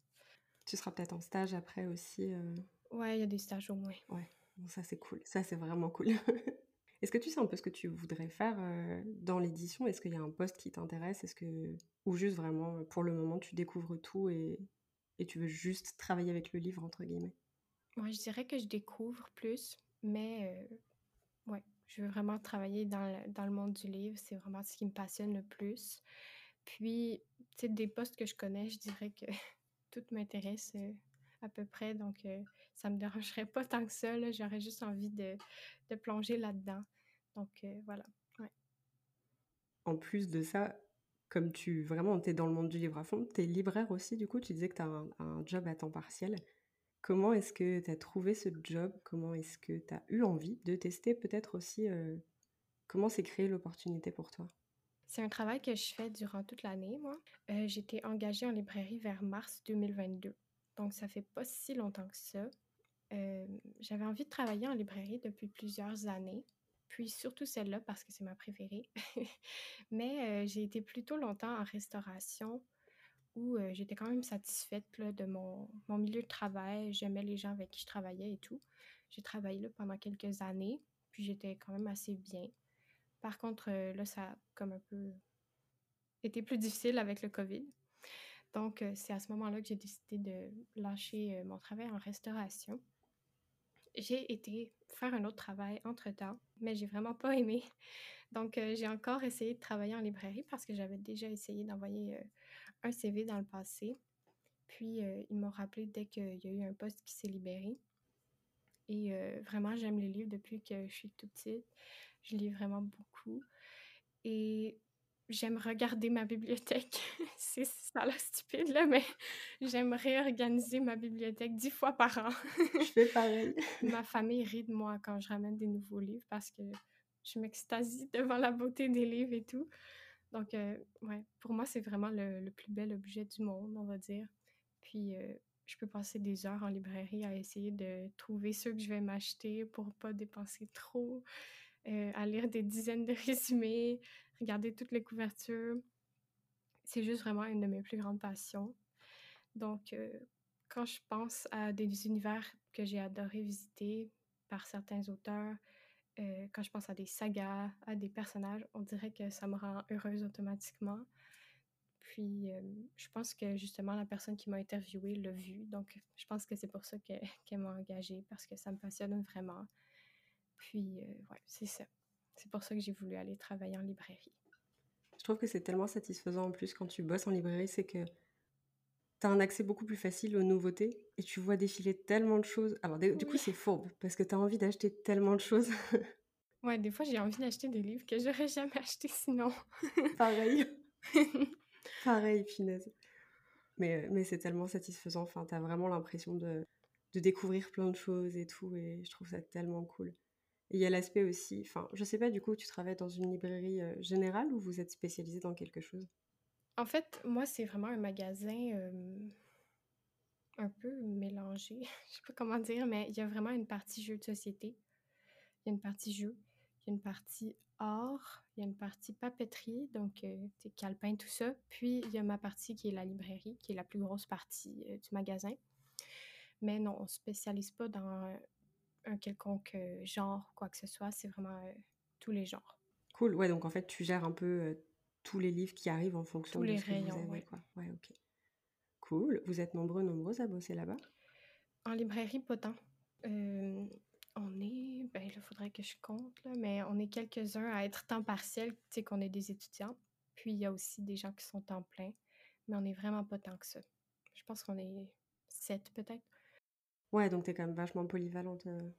Tu seras peut-être en stage après aussi, heu Ouais, il y a des stages au moins. Ouais, bon ça c'est cool, ça c'est vraiment cool. Est-ce que tu sais un peu ce que tu voudrais faire, heu, dans l'édition? Est-ce qu'il y a un poste qui t'intéresse? Est-ce que ou juste vraiment, pour le moment, tu découvres tout et et tu veux juste «travailler avec le livre» entre guillemets? Ouais, je dirais que je découvre plus, mais heu, ouais, je veux vraiment travailler dans le monde du livre, c'est vraiment ce qui me passionne le plus. Puis, tu sais, des postes que je connais, je dirais que tout m'intéresse, heu, à peu près, donc heu, ça me dérangerait pas tant que ça. J'aurais juste envie de de plonger là-dedans. Donc voilà. En plus de ça, comme tu vraiment es dans le monde du livre à fond, tu es libraire aussi, du coup, tu disais que tu as un, job à temps partiel. Comment est-ce que tu as trouvé ce job? Comment est-ce que tu as eu envie de tester peut-être aussi Comment s'est créée l'opportunité pour toi? C'est un travail que je fais durant toute l'année, moi. J'étais engagée en librairie vers mars 2022. Donc, ça fait pas si longtemps que ça. J'avais envie de travailler en librairie depuis plusieurs années puis surtout celle-là parce que c'est ma préférée. Mais j'ai été plutôt longtemps en restauration où j'étais quand même satisfaite de mon, mon, milieu de travail. J'aimais les gens avec qui je travaillais et tout. J'ai travaillé là pendant quelques années, puis j'étais quand même assez bien. Par contre, là, ça a comme un peu été plus difficile avec le COVID. Donc, c'est à ce moment-là que j'ai décidé de lâcher mon travail en restauration j'ai été faire un autre travail entre-temps, mais j'ai vraiment pas aimé. Donc, euh, j'ai encore essayé de travailler en librairie parce que j'avais déjà essayé d'envoyer euh, un CV dans le passé. Puis, euh, ils m'ont rappelé dès qu'il y a eu un poste qui s'est libéré. Et vraiment, j'aime les livres depuis que je suis toute petite. Je lis vraiment beaucoup. Et j'aime regarder ma bibliothèque. c'est ça la stupide, là, mais j'aime réorganiser ma bibliothèque dix fois par an. je fais pareil. ma famille rit de moi quand je ramène des nouveaux livres parce que je m'extasie devant la beauté des livres et tout. Donc, euh, ouais, pour moi, c'est vraiment le, plus bel objet du monde, on va dire. Puis, euh, je peux passer des heures en librairie à essayer de trouver ceux que je vais m'acheter pour pas dépenser trop, euh, à lire des dizaines de résumés, regarder toutes les couvertures. C'est juste vraiment une de mes plus grandes passions. Donc, quand je pense à des univers que j'ai adoré visiter par certains auteurs, euh, quand je pense à des sagas, à des personnages, on dirait que ça me rend heureuse automatiquement. Puis, euh, je pense que justement, la personne qui m'a interviewée l'a vu. Donc, je pense que c'est pour ça qu'elle m'a engagée, parce que ça me passionne vraiment. Puis, ouais, c'est ça. C'est pour ça que j'ai voulu aller travailler en librairie. Je trouve que c'est tellement satisfaisant en plus quand tu bosses en librairie, c'est que tu as un accès beaucoup plus facile aux nouveautés et tu vois défiler tellement de choses. Alors du coup, c'est fourbe parce que tu as envie d'acheter tellement de choses. ouais, des fois, j'ai envie d'acheter des livres que j'aurais jamais achetés sinon. Pareil. Pareil, finesse. Mais, euh, mais c'est tellement satisfaisant. Enfin, tu as vraiment l'impression de, de découvrir plein de choses et tout. Et je trouve ça tellement cool. Et il y a l'aspect aussi, enfin, je sais pas, du coup, tu travailles dans une librairie euh, générale ou vous êtes spécialisé dans quelque chose? En fait, moi, c'est vraiment un magasin un peu mélangé. je sais pas comment dire, mais il y a vraiment une partie jeu de société. Il y a une partie jeu, il y a une partie art, il y a une partie papeterie, donc euh, calpin, tout ça. Puis il y a ma partie qui est la librairie, qui est la plus grosse partie du magasin. Mais non, on ne spécialise pas dans un quelconque genre, quoi que ce soit. C'est vraiment tous les genres. Cool. Ouais, donc en fait, tu gères un peu tous les livres qui arrivent en fonction tous de les ce rayons, que vous avez. Ouais. Quoi. ouais, ok. Cool. Vous êtes nombreux, nombreuses à bosser là-bas? En librairie, pas tant. on est, ben il faudrait que je compte, là, mais on est quelques-uns à être temps partiel, tu sais qu'on est des étudiants. Puis il y a aussi des gens qui sont temps plein, mais on est vraiment pas tant que ça. Je pense qu'on est sept peut-être. Ouais, donc t'es quand même vachement polyvalente. Euh.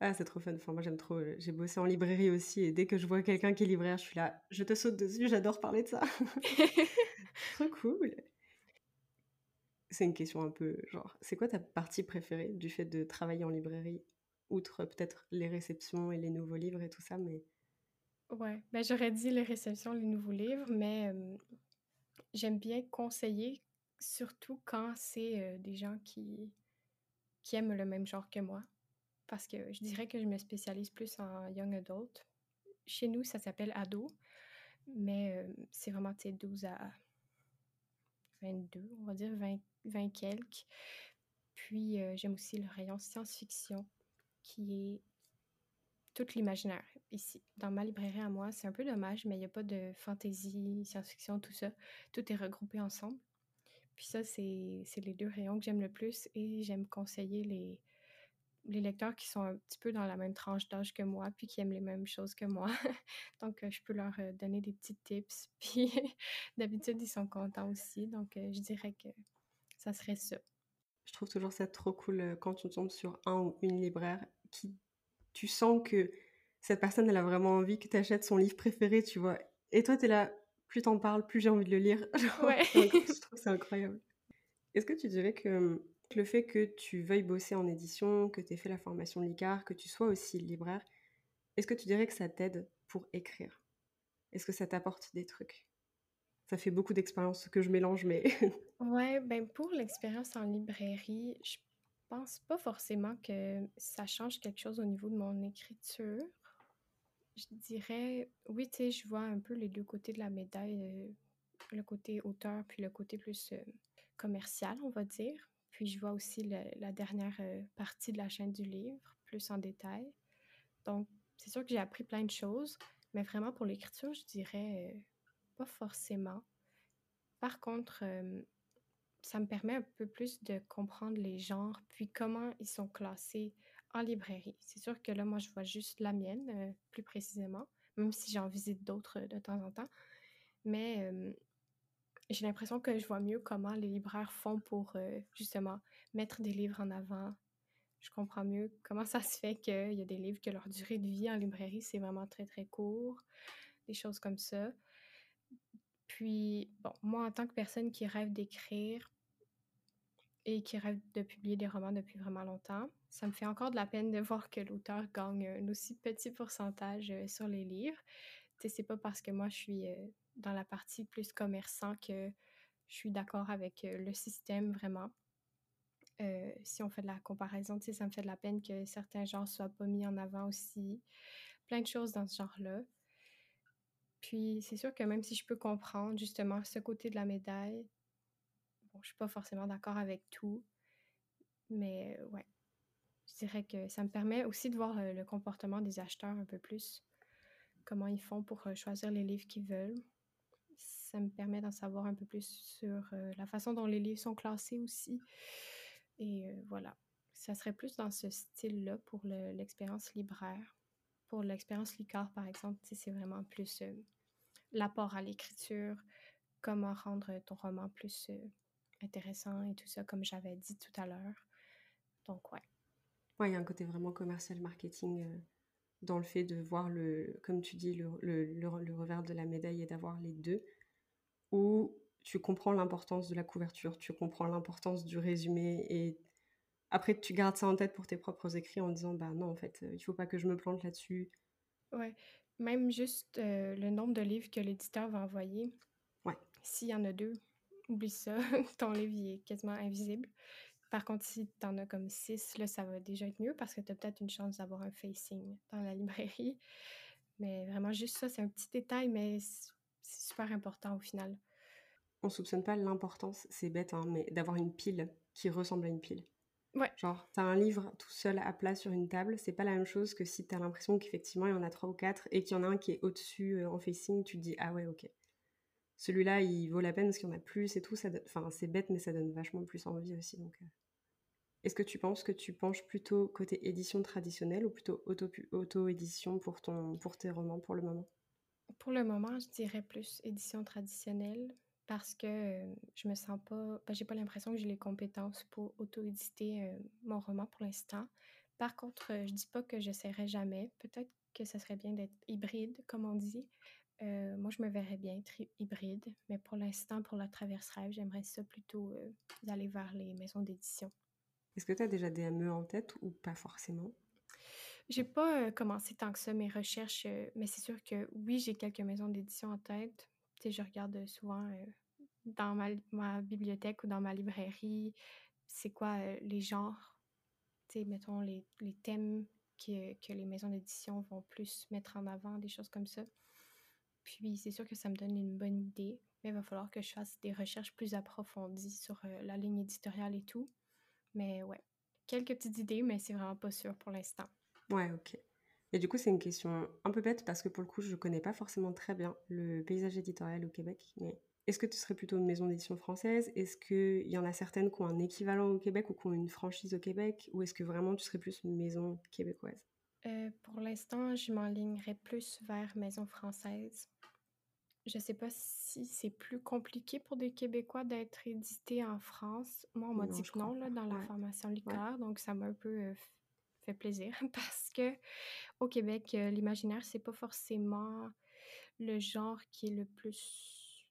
Ah, c'est trop fun. Enfin, moi, j'aime trop. Euh, j'ai bossé en librairie aussi, et dès que je vois quelqu'un qui est libraire, je suis là, je te saute dessus, j'adore parler de ça. trop cool. C'est une question un peu genre, c'est quoi ta partie préférée du fait de travailler en librairie, outre peut-être les réceptions et les nouveaux livres et tout ça, mais. Ouais, ben j'aurais dit les réceptions, les nouveaux livres, mais j'aime bien conseiller, surtout quand c'est euh, des gens qui qui aiment le même genre que moi. Parce que je dirais que je me spécialise plus en young adult. Chez nous, ça s'appelle ado, mais euh, c'est vraiment 12 à 22, on va dire 20, 20 quelques. Puis euh, j'aime aussi le rayon science-fiction, qui est tout l'imaginaire ici. Dans ma librairie à moi, c'est un peu dommage, mais il n'y a pas de fantasy, science-fiction, tout ça. Tout est regroupé ensemble. Puis ça, c'est les deux rayons que j'aime le plus et j'aime conseiller les, les lecteurs qui sont un petit peu dans la même tranche d'âge que moi, puis qui aiment les mêmes choses que moi. donc, euh, je peux leur euh, donner des petits tips. Puis, d'habitude, ils sont contents aussi. Donc, euh, je dirais que ça serait ça. Je trouve toujours ça trop cool quand tu tombes sur un ou une libraire qui, tu sens que cette personne, elle a vraiment envie que tu achètes son livre préféré, tu vois. Et toi, tu es là, plus t'en parles, plus j'ai envie de le lire. Ouais. je trouve que c'est incroyable. Est-ce que tu dirais que le fait que tu veuilles bosser en édition, que tu aies fait la formation LICAR, que tu sois aussi libraire, est-ce que tu dirais que ça t'aide pour écrire? Est-ce que ça t'apporte des trucs? Ça fait beaucoup d'expériences que je mélange, mais... ouais, ben pour l'expérience en librairie, je pense pas forcément que ça change quelque chose au niveau de mon écriture. Je dirais, oui, tu sais, je vois un peu les deux côtés de la médaille, euh, le côté auteur puis le côté plus euh, commercial, on va dire. Puis je vois aussi la dernière euh, partie de la chaîne du livre, plus en détail. Donc, c'est sûr que j'ai appris plein de choses, mais vraiment pour l'écriture, je dirais pas forcément. Par contre, ça me permet un peu plus de comprendre les genres, puis comment ils sont classés en librairie. C'est sûr que là, moi, je vois juste la mienne, euh, plus précisément, même si j'en visite d'autres de temps en temps. Mais j'ai l'impression que je vois mieux comment les libraires font pour euh, justement mettre des livres en avant. Je comprends mieux comment ça se fait qu'il y a des livres que leur durée de vie en librairie, c'est vraiment très, très court, des choses comme ça. Puis, bon, moi, en tant que personne qui rêve d'écrire et qui rêve de publier des romans depuis vraiment longtemps, ça me fait encore de la peine de voir que l'auteur gagne un aussi petit pourcentage euh, sur les livres. Tu sais, c'est pas parce que moi, je suis euh, dans la partie plus commerçant que je suis d'accord avec euh, le système vraiment. si on fait de la comparaison, ça me fait de la peine que certains genres soient pas mis en avant aussi. Plein de choses dans ce genre-là. Puis c'est sûr que même si je peux comprendre justement ce côté de la médaille, bon, je suis pas forcément d'accord avec tout, mais ouais, je dirais que ça me permet aussi de voir le comportement des acheteurs un peu plus, comment ils font pour choisir les livres qu'ils veulent. Ça me permet d'en savoir un peu plus sur la façon dont les livres sont classés aussi. Et voilà, ça serait plus dans ce style-là pour l'expérience libraire. Pour l'expérience Licar, par exemple, c'est vraiment plus euh, l'apport à l'écriture, comment rendre ton roman plus euh, intéressant et tout ça, comme j'avais dit tout à l'heure. Donc, ouais. Ouais, il y a un côté vraiment commercial marketing euh, dans le fait de voir, le, comme tu dis, le, le, revers de la médaille et d'avoir les deux, où tu comprends l'importance de la couverture, tu comprends l'importance du résumé et après, tu gardes ça en tête pour tes propres écrits en disant, bah non, en fait, il faut pas que je me plante là-dessus. Ouais, même juste le nombre de livres que l'éditeur va envoyer. Ouais. S'il y en a deux, oublie ça, ton livre est quasiment invisible. Par contre, si tu en as comme six, là, ça va déjà être mieux parce que tu as peut-être une chance d'avoir un facing dans la librairie. Mais vraiment, juste ça, c'est un petit détail, mais c'est super important au final. On soupçonne pas l'importance, c'est bête, hein, mais d'avoir une pile qui ressemble à une pile. Ouais. Genre, t'as un livre tout seul à plat sur une table, c'est pas la même chose que si t'as l'impression qu'effectivement il y en a trois ou quatre et qu'il y en a un qui est au-dessus euh, en facing, tu te dis ah ouais, ok. Celui-là, il vaut la peine parce qu'il y en a plus et tout. Ça Enfin, c'est bête, mais ça donne vachement plus envie aussi. Donc, euh. Est-ce que tu penses que tu penches plutôt côté édition traditionnelle ou plutôt auto-édition pour, ton... pour tes romans pour le moment? Pour le moment, je dirais plus édition traditionnelle parce que je me sens pas, ben, j'ai pas l'impression que j'ai les compétences pour auto-éditer mon roman pour l'instant. Par contre, je dis pas que j'essaierai jamais. Peut-être que ça serait bien d'être hybride, comme on dit. moi, je me verrais bien être hybride, mais pour l'instant, pour la traverse rêve, j'aimerais ça plutôt d'aller vers les maisons d'édition. Est-ce que tu as déjà des ME en tête ou pas forcément? J'ai pas commencé tant que ça mes recherches, mais c'est sûr que oui, j'ai quelques maisons d'édition en tête je regarde souvent dans ma, bibliothèque ou dans ma librairie, c'est quoi les genres, mettons les, thèmes que les maisons d'édition vont plus mettre en avant, des choses comme ça. Puis c'est sûr que ça me donne une bonne idée, mais il va falloir que je fasse des recherches plus approfondies sur la ligne éditoriale et tout. Mais ouais, quelques petites idées, mais c'est vraiment pas sûr pour l'instant. Ouais, ok. Et du coup, c'est une question un peu bête parce que pour le coup, je ne connais pas forcément très bien le paysage éditorial au Québec. Mais est-ce que tu serais plutôt une maison d'édition française? Est-ce qu'il y en a certaines qui ont un équivalent au Québec ou qui ont une franchise au Québec? Ou est-ce que vraiment tu serais plus une maison québécoise? Euh, Pour l'instant, je m'enlignerais plus vers maison française. Je ne sais pas si c'est plus compliqué pour des Québécois d'être édités en France. Moi, on m'a dit que non là, dans la formation Licar, donc ça m'a un peu euh, plaisir parce que au Québec, euh, l'imaginaire, c'est pas forcément le genre qui est le plus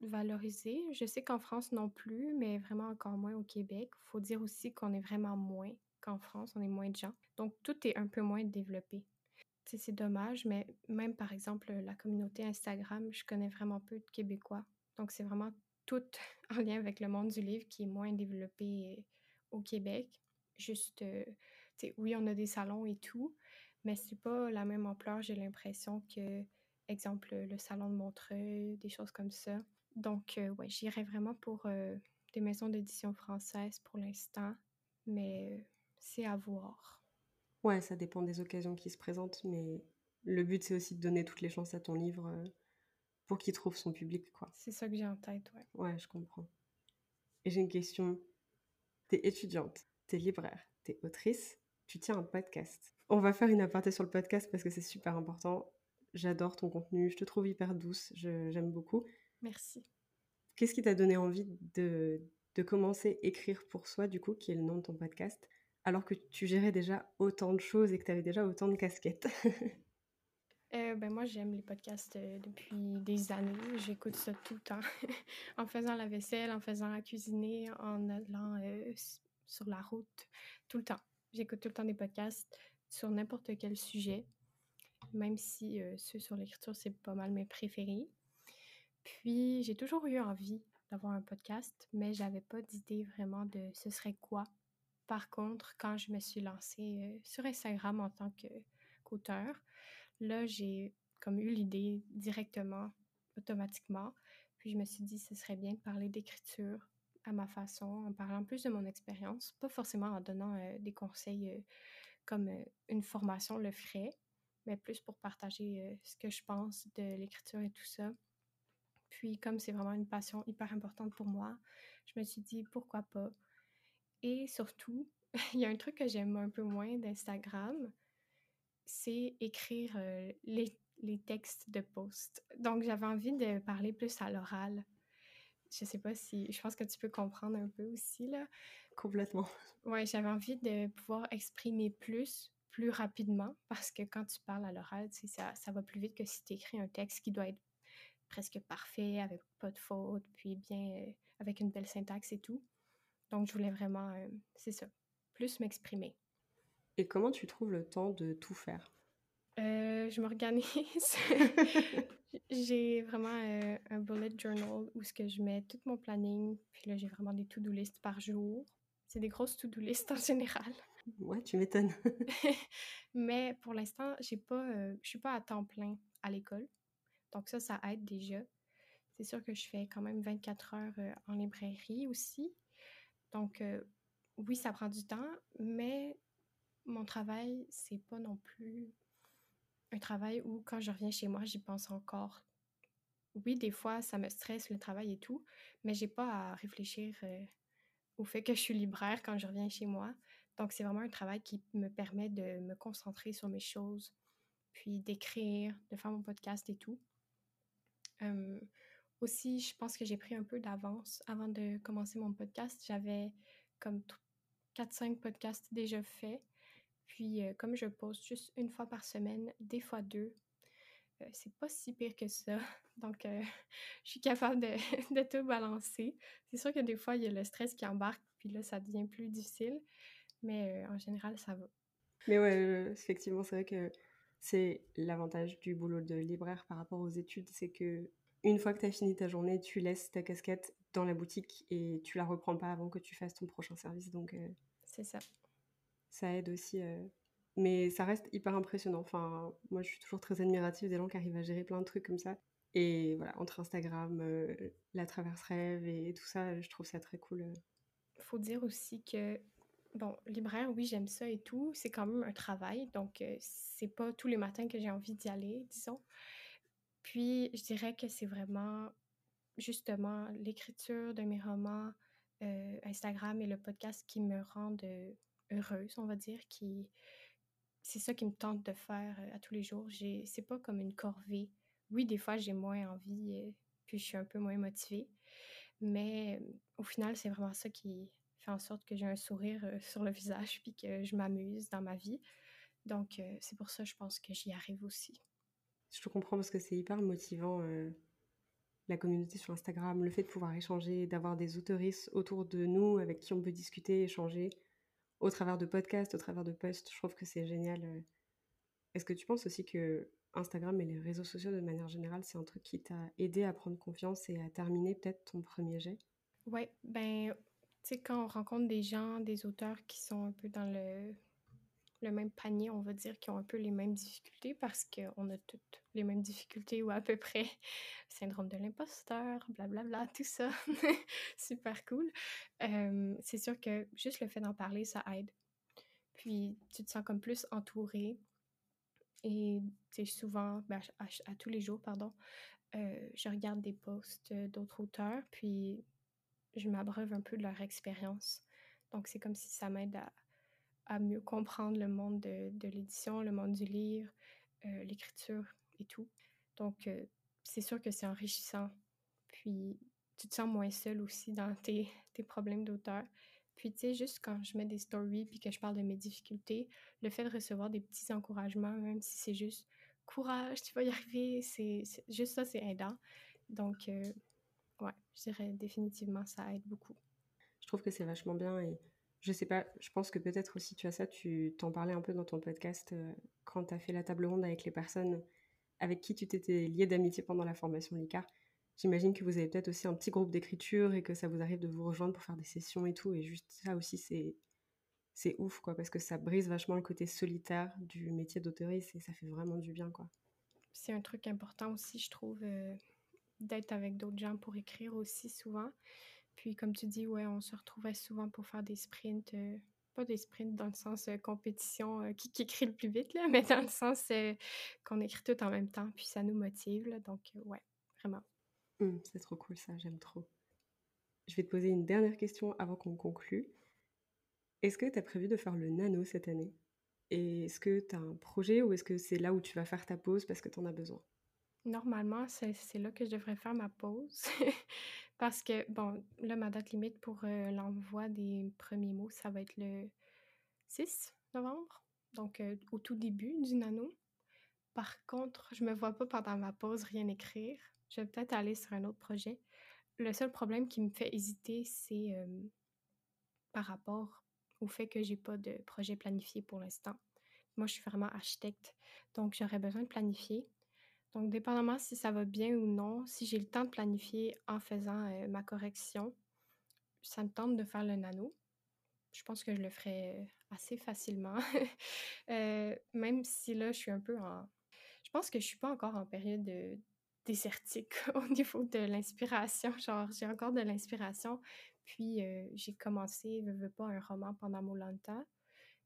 valorisé. Je sais qu'en France non plus, mais vraiment encore moins au Québec. Faut dire aussi qu'on est vraiment moins qu'en France, on est moins de gens. Donc tout est un peu moins développé. c'est dommage, mais même par exemple la communauté Instagram, je connais vraiment peu de Québécois. Donc c'est vraiment tout en lien avec le monde du livre qui est moins développé euh, au Québec. Juste, euh, oui, on a des salons et tout, mais c'est pas la même ampleur, j'ai l'impression que, exemple, le salon de Montreuil, des choses comme ça. Donc, euh, ouais, j'irais vraiment pour des maisons d'édition françaises pour l'instant, mais c'est à voir. Ouais, ça dépend des occasions qui se présentent, mais le but, c'est aussi de donner toutes les chances à ton livre pour qu'il trouve son public, quoi. C'est ça que j'ai en tête, ouais. Ouais, je comprends. Et j'ai une question. T'es étudiante, t'es libraire, t'es autrice, tu tiens un podcast. On va faire une aparté sur le podcast parce que c'est super important. J'adore ton contenu, je te trouve hyper douce, j'aime beaucoup. Merci. Qu'est-ce qui t'a donné envie de, de commencer écrire pour soi, du coup, qui est le nom de ton podcast, alors que tu gérais déjà autant de choses et que tu avais déjà autant de casquettes? Euh, ben moi, j'aime les podcasts euh, depuis des années. J'écoute ça tout le temps. en faisant la vaisselle, en faisant la cuisiner, en allant euh, sur la route, tout le temps. J'écoute tout le temps des podcasts sur n'importe quel sujet, même si ceux sur l'écriture, c'est pas mal mes préférés. Puis, j'ai toujours eu envie d'avoir un podcast, mais j'avais pas d'idée vraiment de ce serait quoi. Par contre, quand je me suis lancée sur Instagram en tant qu'auteur, Là, j'ai comme eu l'idée directement, automatiquement. Puis je me suis dit, ce serait bien de parler d'écriture à ma façon, en parlant plus de mon expérience, pas forcément en donnant euh, des conseils euh, comme euh, une formation le ferait, mais plus pour partager ce que je pense de l'écriture et tout ça. Puis comme c'est vraiment une passion hyper importante pour moi, je me suis dit, pourquoi pas? Et surtout, il y a un truc que j'aime un peu moins d'Instagram, c'est écrire les, les, textes de post. Donc, j'avais envie de parler plus à l'oral. Je sais pas si... Je pense que tu peux comprendre un peu aussi, là. Complètement. Ouais, j'avais envie de pouvoir exprimer plus, plus rapidement, parce que quand tu parles à l'oral, ça, ça va plus vite que si tu écris un texte qui doit être presque parfait, avec pas de faute, puis bien, euh, avec une belle syntaxe et tout. Donc, je voulais vraiment, euh, c'est ça, plus m'exprimer. Et comment tu trouves le temps de tout faire? Euh, Je m'organise. j'ai vraiment euh, un bullet journal où ce que je mets tout mon planning. Puis là, j'ai vraiment des to-do list par jour. C'est des grosses to-do list en général. Ouais, tu m'étonnes. Mais pour l'instant, j'ai pas, euh, je suis pas à temps plein à l'école. Donc ça, ça aide déjà. C'est sûr que je fais quand même 24 heures en librairie aussi. Donc oui, ça prend du temps, mais mon travail, c'est pas non plus un travail où quand je reviens chez moi, j'y pense encore. Oui, des fois, ça me stresse le travail et tout, mais j'ai pas à réfléchir euh, au fait que je suis libraire quand je reviens chez moi. Donc, c'est vraiment un travail qui me permet de me concentrer sur mes choses, puis d'écrire, de faire mon podcast et tout. aussi, je pense que j'ai pris un peu d'avance avant de commencer mon podcast. J'avais comme 4-5 podcasts déjà faits. Puis, euh, comme je poste juste une fois par semaine, des fois deux, euh, c'est pas si pire que ça. Donc, euh, je suis capable de, de tout balancer. C'est sûr que des fois, il y a le stress qui embarque, puis là, ça devient plus difficile. Mais en général, ça va. Mais ouais, effectivement, c'est vrai que c'est l'avantage du boulot de libraire par rapport aux études, c'est que une fois que tu as fini ta journée, tu laisses ta casquette dans la boutique et tu la reprends pas avant que tu fasses ton prochain service. Donc, c'est ça ça aide aussi. Euh, mais ça reste hyper impressionnant. Enfin, moi, je suis toujours très admirative des gens qui arrivent à gérer plein de trucs comme ça. Et voilà, entre Instagram, euh, la traverse rêve et tout ça, je trouve ça très cool. Euh. Faut dire aussi que, bon, libraire, oui, j'aime ça et tout. C'est quand même un travail, donc c'est pas tous les matins que j'ai envie d'y aller, disons. Puis, je dirais que c'est vraiment, justement, l'écriture de mes romans, Instagram et le podcast qui me rendent heureuse, on va dire, qui c'est ça qui me tente de faire euh, à tous les jours. J'ai c'est pas comme une corvée. Oui, des fois j'ai moins envie, euh, puis je suis un peu moins motivée, mais euh, au final c'est vraiment ça qui fait en sorte que j'ai un sourire sur le visage puis que je m'amuse dans ma vie. Donc, c'est pour ça, je pense que j'y arrive aussi. Je te comprends parce que c'est hyper motivant la communauté sur Instagram, le fait de pouvoir échanger, d'avoir des autoristes autour de nous avec qui on peut discuter, échanger, au travers de podcasts, au travers de posts. Je trouve que c'est génial. Est-ce que tu penses aussi que Instagram et les réseaux sociaux de manière générale, c'est un truc qui t'a aidé à prendre confiance et à terminer peut-être ton premier jet? Oui, ben, tu sais, quand on rencontre des gens, des auteurs qui sont un peu dans le le même panier, on va dire, qui ont un peu les mêmes difficultés parce qu'on a toutes les mêmes difficultés ou à peu près. Syndrome de l'imposteur, blablabla, tout ça. Super cool. c'est sûr que juste le fait d'en parler, ça aide. Puis tu te sens comme plus entouré. Et c'est souvent, ben, à, tous les jours, pardon, je regarde des posts d'autres auteurs, puis je m'abreuve un peu de leur expérience. Donc c'est comme si ça m'aide à à mieux comprendre le monde de, l'édition, le monde du livre, euh, l'écriture et tout. Donc, euh, c'est sûr que c'est enrichissant. Puis, tu te sens moins seul aussi dans tes, problèmes d'auteur. Puis, tu sais, juste quand je mets des stories puis que je parle de mes difficultés, le fait de recevoir des petits encouragements, même si c'est juste courage, tu vas y arriver, c'est juste ça, c'est aidant. Donc, euh, ouais, je dirais définitivement, ça aide beaucoup. Je trouve que c'est vachement bien et je sais pas, je pense que peut-être aussi tu as ça, tu t'en parlais un peu dans ton podcast euh, quand tu as fait la table ronde avec les personnes avec qui tu t'étais lié d'amitié pendant la formation LICAR. J'imagine que vous avez peut-être aussi un petit groupe d'écriture et que ça vous arrive de vous rejoindre pour faire des sessions et tout. Et juste ça aussi, c'est, ouf, quoi, parce que ça brise vachement le côté solitaire du métier d'auteuriste et ça fait vraiment du bien, quoi. C'est un truc important aussi, je trouve, euh, d'être avec d'autres gens pour écrire aussi souvent. Puis, comme tu dis, ouais, on se retrouvait souvent pour faire des sprints. Euh, pas des sprints dans le sens euh, compétition euh, qui, écrit le plus vite, là, mais dans le sens qu'on écrit tout en même temps. Puis, ça nous motive. Là, donc, ouais, vraiment. Mmh, c'est trop cool, ça. J'aime trop. Je vais te poser une dernière question avant qu'on conclue. Est-ce que tu as prévu de faire le nano cette année? Et est-ce que tu as un projet ou est-ce que c'est là où tu vas faire ta pause parce que tu en as besoin? Normalement, c'est là que je devrais faire ma pause. Parce que, bon, là, ma date limite pour l'envoi des premiers mots, ça va être le 6 novembre, donc au tout début du nano. Par contre, je me vois pas pendant ma pause rien écrire. Je vais peut-être aller sur un autre projet. Le seul problème qui me fait hésiter, c'est par rapport au fait que j'ai pas de projet planifié pour l'instant. Moi, je suis vraiment architecte, donc j'aurais besoin de planifier. Donc, dépendamment si ça va bien ou non, si j'ai le temps de planifier en faisant euh, ma correction, ça me tente de faire le nano. Je pense que je le ferai assez facilement. Euh, même si là, je suis un peu en... Je pense que je suis pas encore en période de désertique au niveau de l'inspiration. Genre, j'ai encore de l'inspiration. Puis, euh, j'ai commencé, je veux pas, un roman pendant Molanta,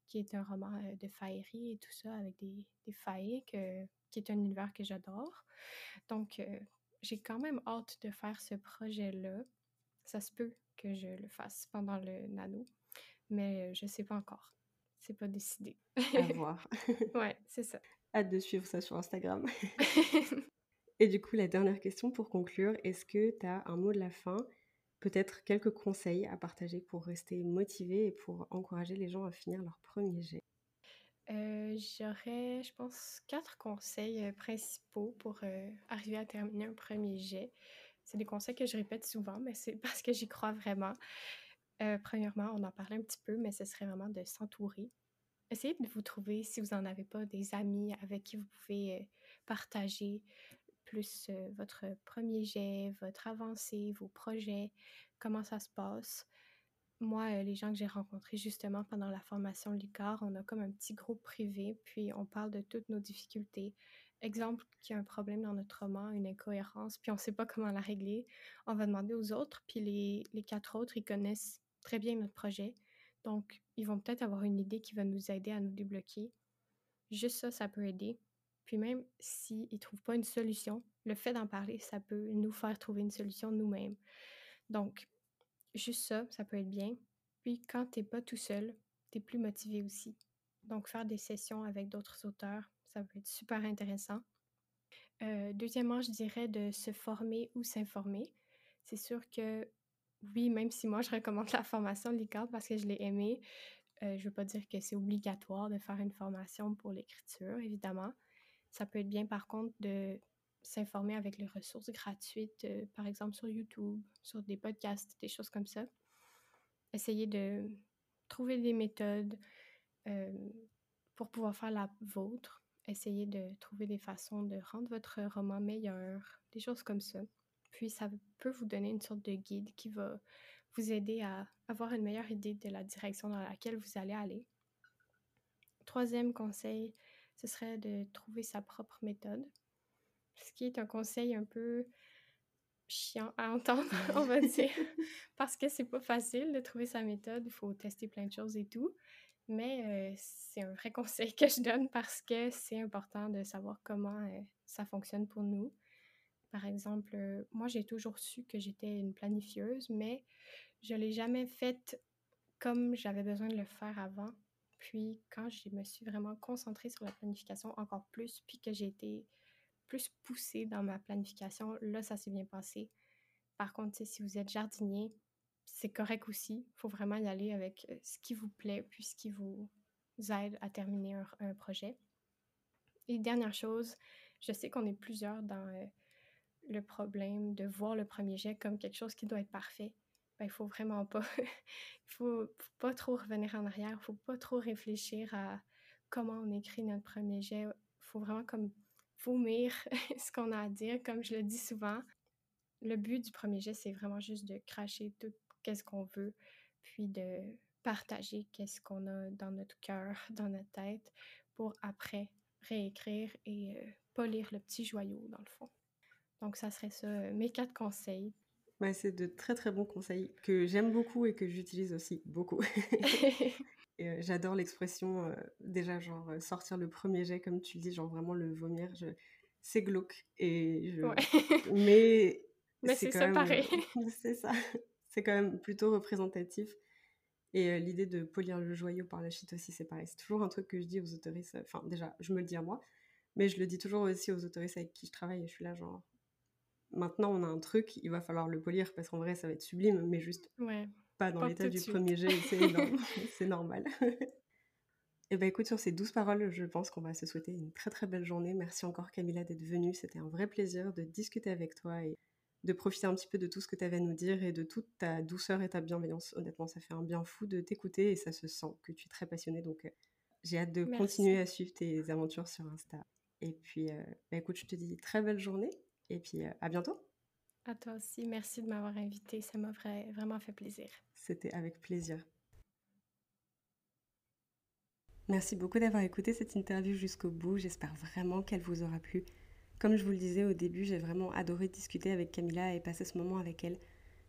qui est un roman de faillerie et tout ça, avec des, des que qui est un univers que j'adore. Donc, euh, j'ai quand même hâte de faire ce projet-là. Ça se peut que je le fasse pendant le nano, mais euh, je ne sais pas encore. C'est pas décidé. À voir. ouais, c'est ça. Hâte de suivre ça sur Instagram. Et du coup, la dernière question pour conclure, est-ce que tu as un mot de la fin, peut-être quelques conseils à partager pour rester motivé et pour encourager les gens à finir leur premier jet? Euh, j'aurais, je pense, quatre conseils euh, principaux pour euh, arriver à terminer un premier jet. C'est des conseils que je répète souvent, mais c'est parce que j'y crois vraiment. premièrement, on en parlait un petit peu, mais ce serait vraiment de s'entourer. Essayez de vous trouver, si vous n'en avez pas, des amis avec qui vous pouvez partager plus votre premier jet, votre avancée, vos projets, comment ça se passe moi, euh, les gens que j'ai rencontrés justement pendant la formation LICAR, on a comme un petit groupe privé, puis on parle de toutes nos difficultés. Exemple, qu'il y a un problème dans notre roman, une incohérence, puis on ne sait pas comment la régler, on va demander aux autres, puis les, les quatre autres, ils connaissent très bien notre projet. Donc, ils vont peut-être avoir une idée qui va nous aider à nous débloquer. Juste ça, ça peut aider. Puis même s'ils ne trouvent pas une solution, le fait d'en parler, ça peut nous faire trouver une solution nous-mêmes. Donc, Juste ça, ça peut être bien. Puis quand t'es pas tout seul, tu es plus motivé aussi. Donc faire des sessions avec d'autres auteurs, ça peut être super intéressant. Euh, deuxièmement, je dirais de se former ou s'informer. C'est sûr que oui, même si moi je recommande la formation LICA parce que je l'ai aimée, euh, je veux pas dire que c'est obligatoire de faire une formation pour l'écriture, évidemment. Ça peut être bien par contre de s'informer avec les ressources gratuites, euh, par exemple sur YouTube, sur des podcasts, des choses comme ça. Essayer de trouver des méthodes euh, pour pouvoir faire la vôtre. Essayer de trouver des façons de rendre votre roman meilleur, des choses comme ça. Puis ça peut vous donner une sorte de guide qui va vous aider à avoir une meilleure idée de la direction dans laquelle vous allez aller. Troisième conseil, ce serait de trouver sa propre méthode, ce qui est un conseil un peu chiant à entendre, on va dire, parce que c'est pas facile de trouver sa méthode, il faut tester plein de choses et tout. Mais euh, c'est un vrai conseil que je donne parce que c'est important de savoir comment euh, ça fonctionne pour nous. Par exemple, euh, moi, j'ai toujours su que j'étais une planifieuse, mais je ne l'ai jamais faite comme j'avais besoin de le faire avant. Puis, quand je me suis vraiment concentrée sur la planification encore plus, puis que j'ai été plus poussée dans ma planification, là, ça s'est bien passé. Par contre, si vous êtes jardinier, c'est correct aussi. Il faut vraiment y aller avec euh, ce qui vous plaît, puis ce qui vous aide à terminer un, projet. Et dernière chose, je sais qu'on est plusieurs dans euh, le problème de voir le premier jet comme quelque chose qui doit être parfait, ben, il faut vraiment pas. il faut, faut, pas trop revenir en arrière, il faut pas trop réfléchir à comment on écrit notre premier jet. Il faut vraiment comme vomir ce qu'on a à dire, comme je le dis souvent. Le but du premier jet, c'est vraiment juste de cracher tout qu'est-ce qu'on veut, puis de partager qu'est-ce qu'on a dans notre cœur, dans notre tête, pour après réécrire et euh, polir le petit joyau dans le fond. Donc, ça serait ça, euh, mes quatre conseils. c'est de très très bons conseils que j'aime beaucoup et que j'utilise aussi beaucoup. et euh, j'adore l'expression, euh, déjà, genre sortir le premier jet, comme tu le dis, genre vraiment le vomir. Je... C'est glauque. Et je... Mais, Mais c'est ça pareil. c'est ça. C'est quand même plutôt représentatif. Et l'idée de polir le joyau par la chute aussi, c'est pareil. C'est toujours un truc que je dis aux autoristes. Enfin, déjà, je me le dis à moi, mais je le dis toujours aussi aux autoristes avec qui je travaille. Je suis là, genre, maintenant on a un truc, il va falloir le polir parce qu'en vrai ça va être sublime, mais juste pas dans l'état du premier jet, c'est normal. Et eh ben écoute, sur ces douze paroles, je pense qu'on va se souhaiter une très très belle journée. Merci encore Camilla d'être venue, c'était un vrai plaisir de discuter avec toi et de profiter un petit peu de tout ce que tu avais à nous dire et de toute ta douceur et ta bienveillance. Honnêtement, ça fait un bien fou de t'écouter et ça se sent que tu es très passionnée. Donc, euh, j'ai hâte de continuer à suivre tes aventures sur Insta. Et puis, euh, bah, écoute, je te dis très belle journée et puis, euh, à bientôt. À toi aussi. Merci de m'avoir invité. Ça m'a vraiment fait plaisir. C'était avec plaisir. Merci beaucoup d'avoir écouté cette interview jusqu'au bout. J'espère vraiment qu'elle vous aura plu. Comme je vous le disais au début, j'ai vraiment adoré discuter avec Camilla et passer ce moment avec elle.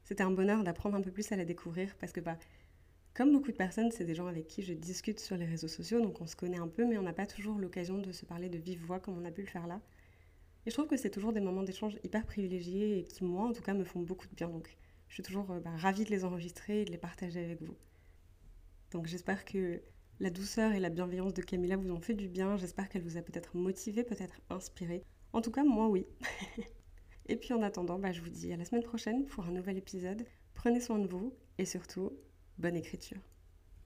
C'était un bonheur d'apprendre un peu plus à la découvrir parce que, bah, comme beaucoup de personnes, c'est des gens avec qui je discute sur les réseaux sociaux, donc on se connaît un peu, mais on n'a pas toujours l'occasion de se parler de vive voix comme on a pu le faire là. Et je trouve que c'est toujours des moments d'échange hyper privilégiés et qui, moi, en tout cas, me font beaucoup de bien. Donc, je suis toujours euh, bah, ravie de les enregistrer et de les partager avec vous. Donc, j'espère que la douceur et la bienveillance de Camilla vous ont fait du bien. J'espère qu'elle vous a peut-être motivé, peut-être inspiré. En tout cas, moi, oui. et puis, en attendant, bah, je vous dis à la semaine prochaine pour un nouvel épisode. Prenez soin de vous et surtout, bonne écriture.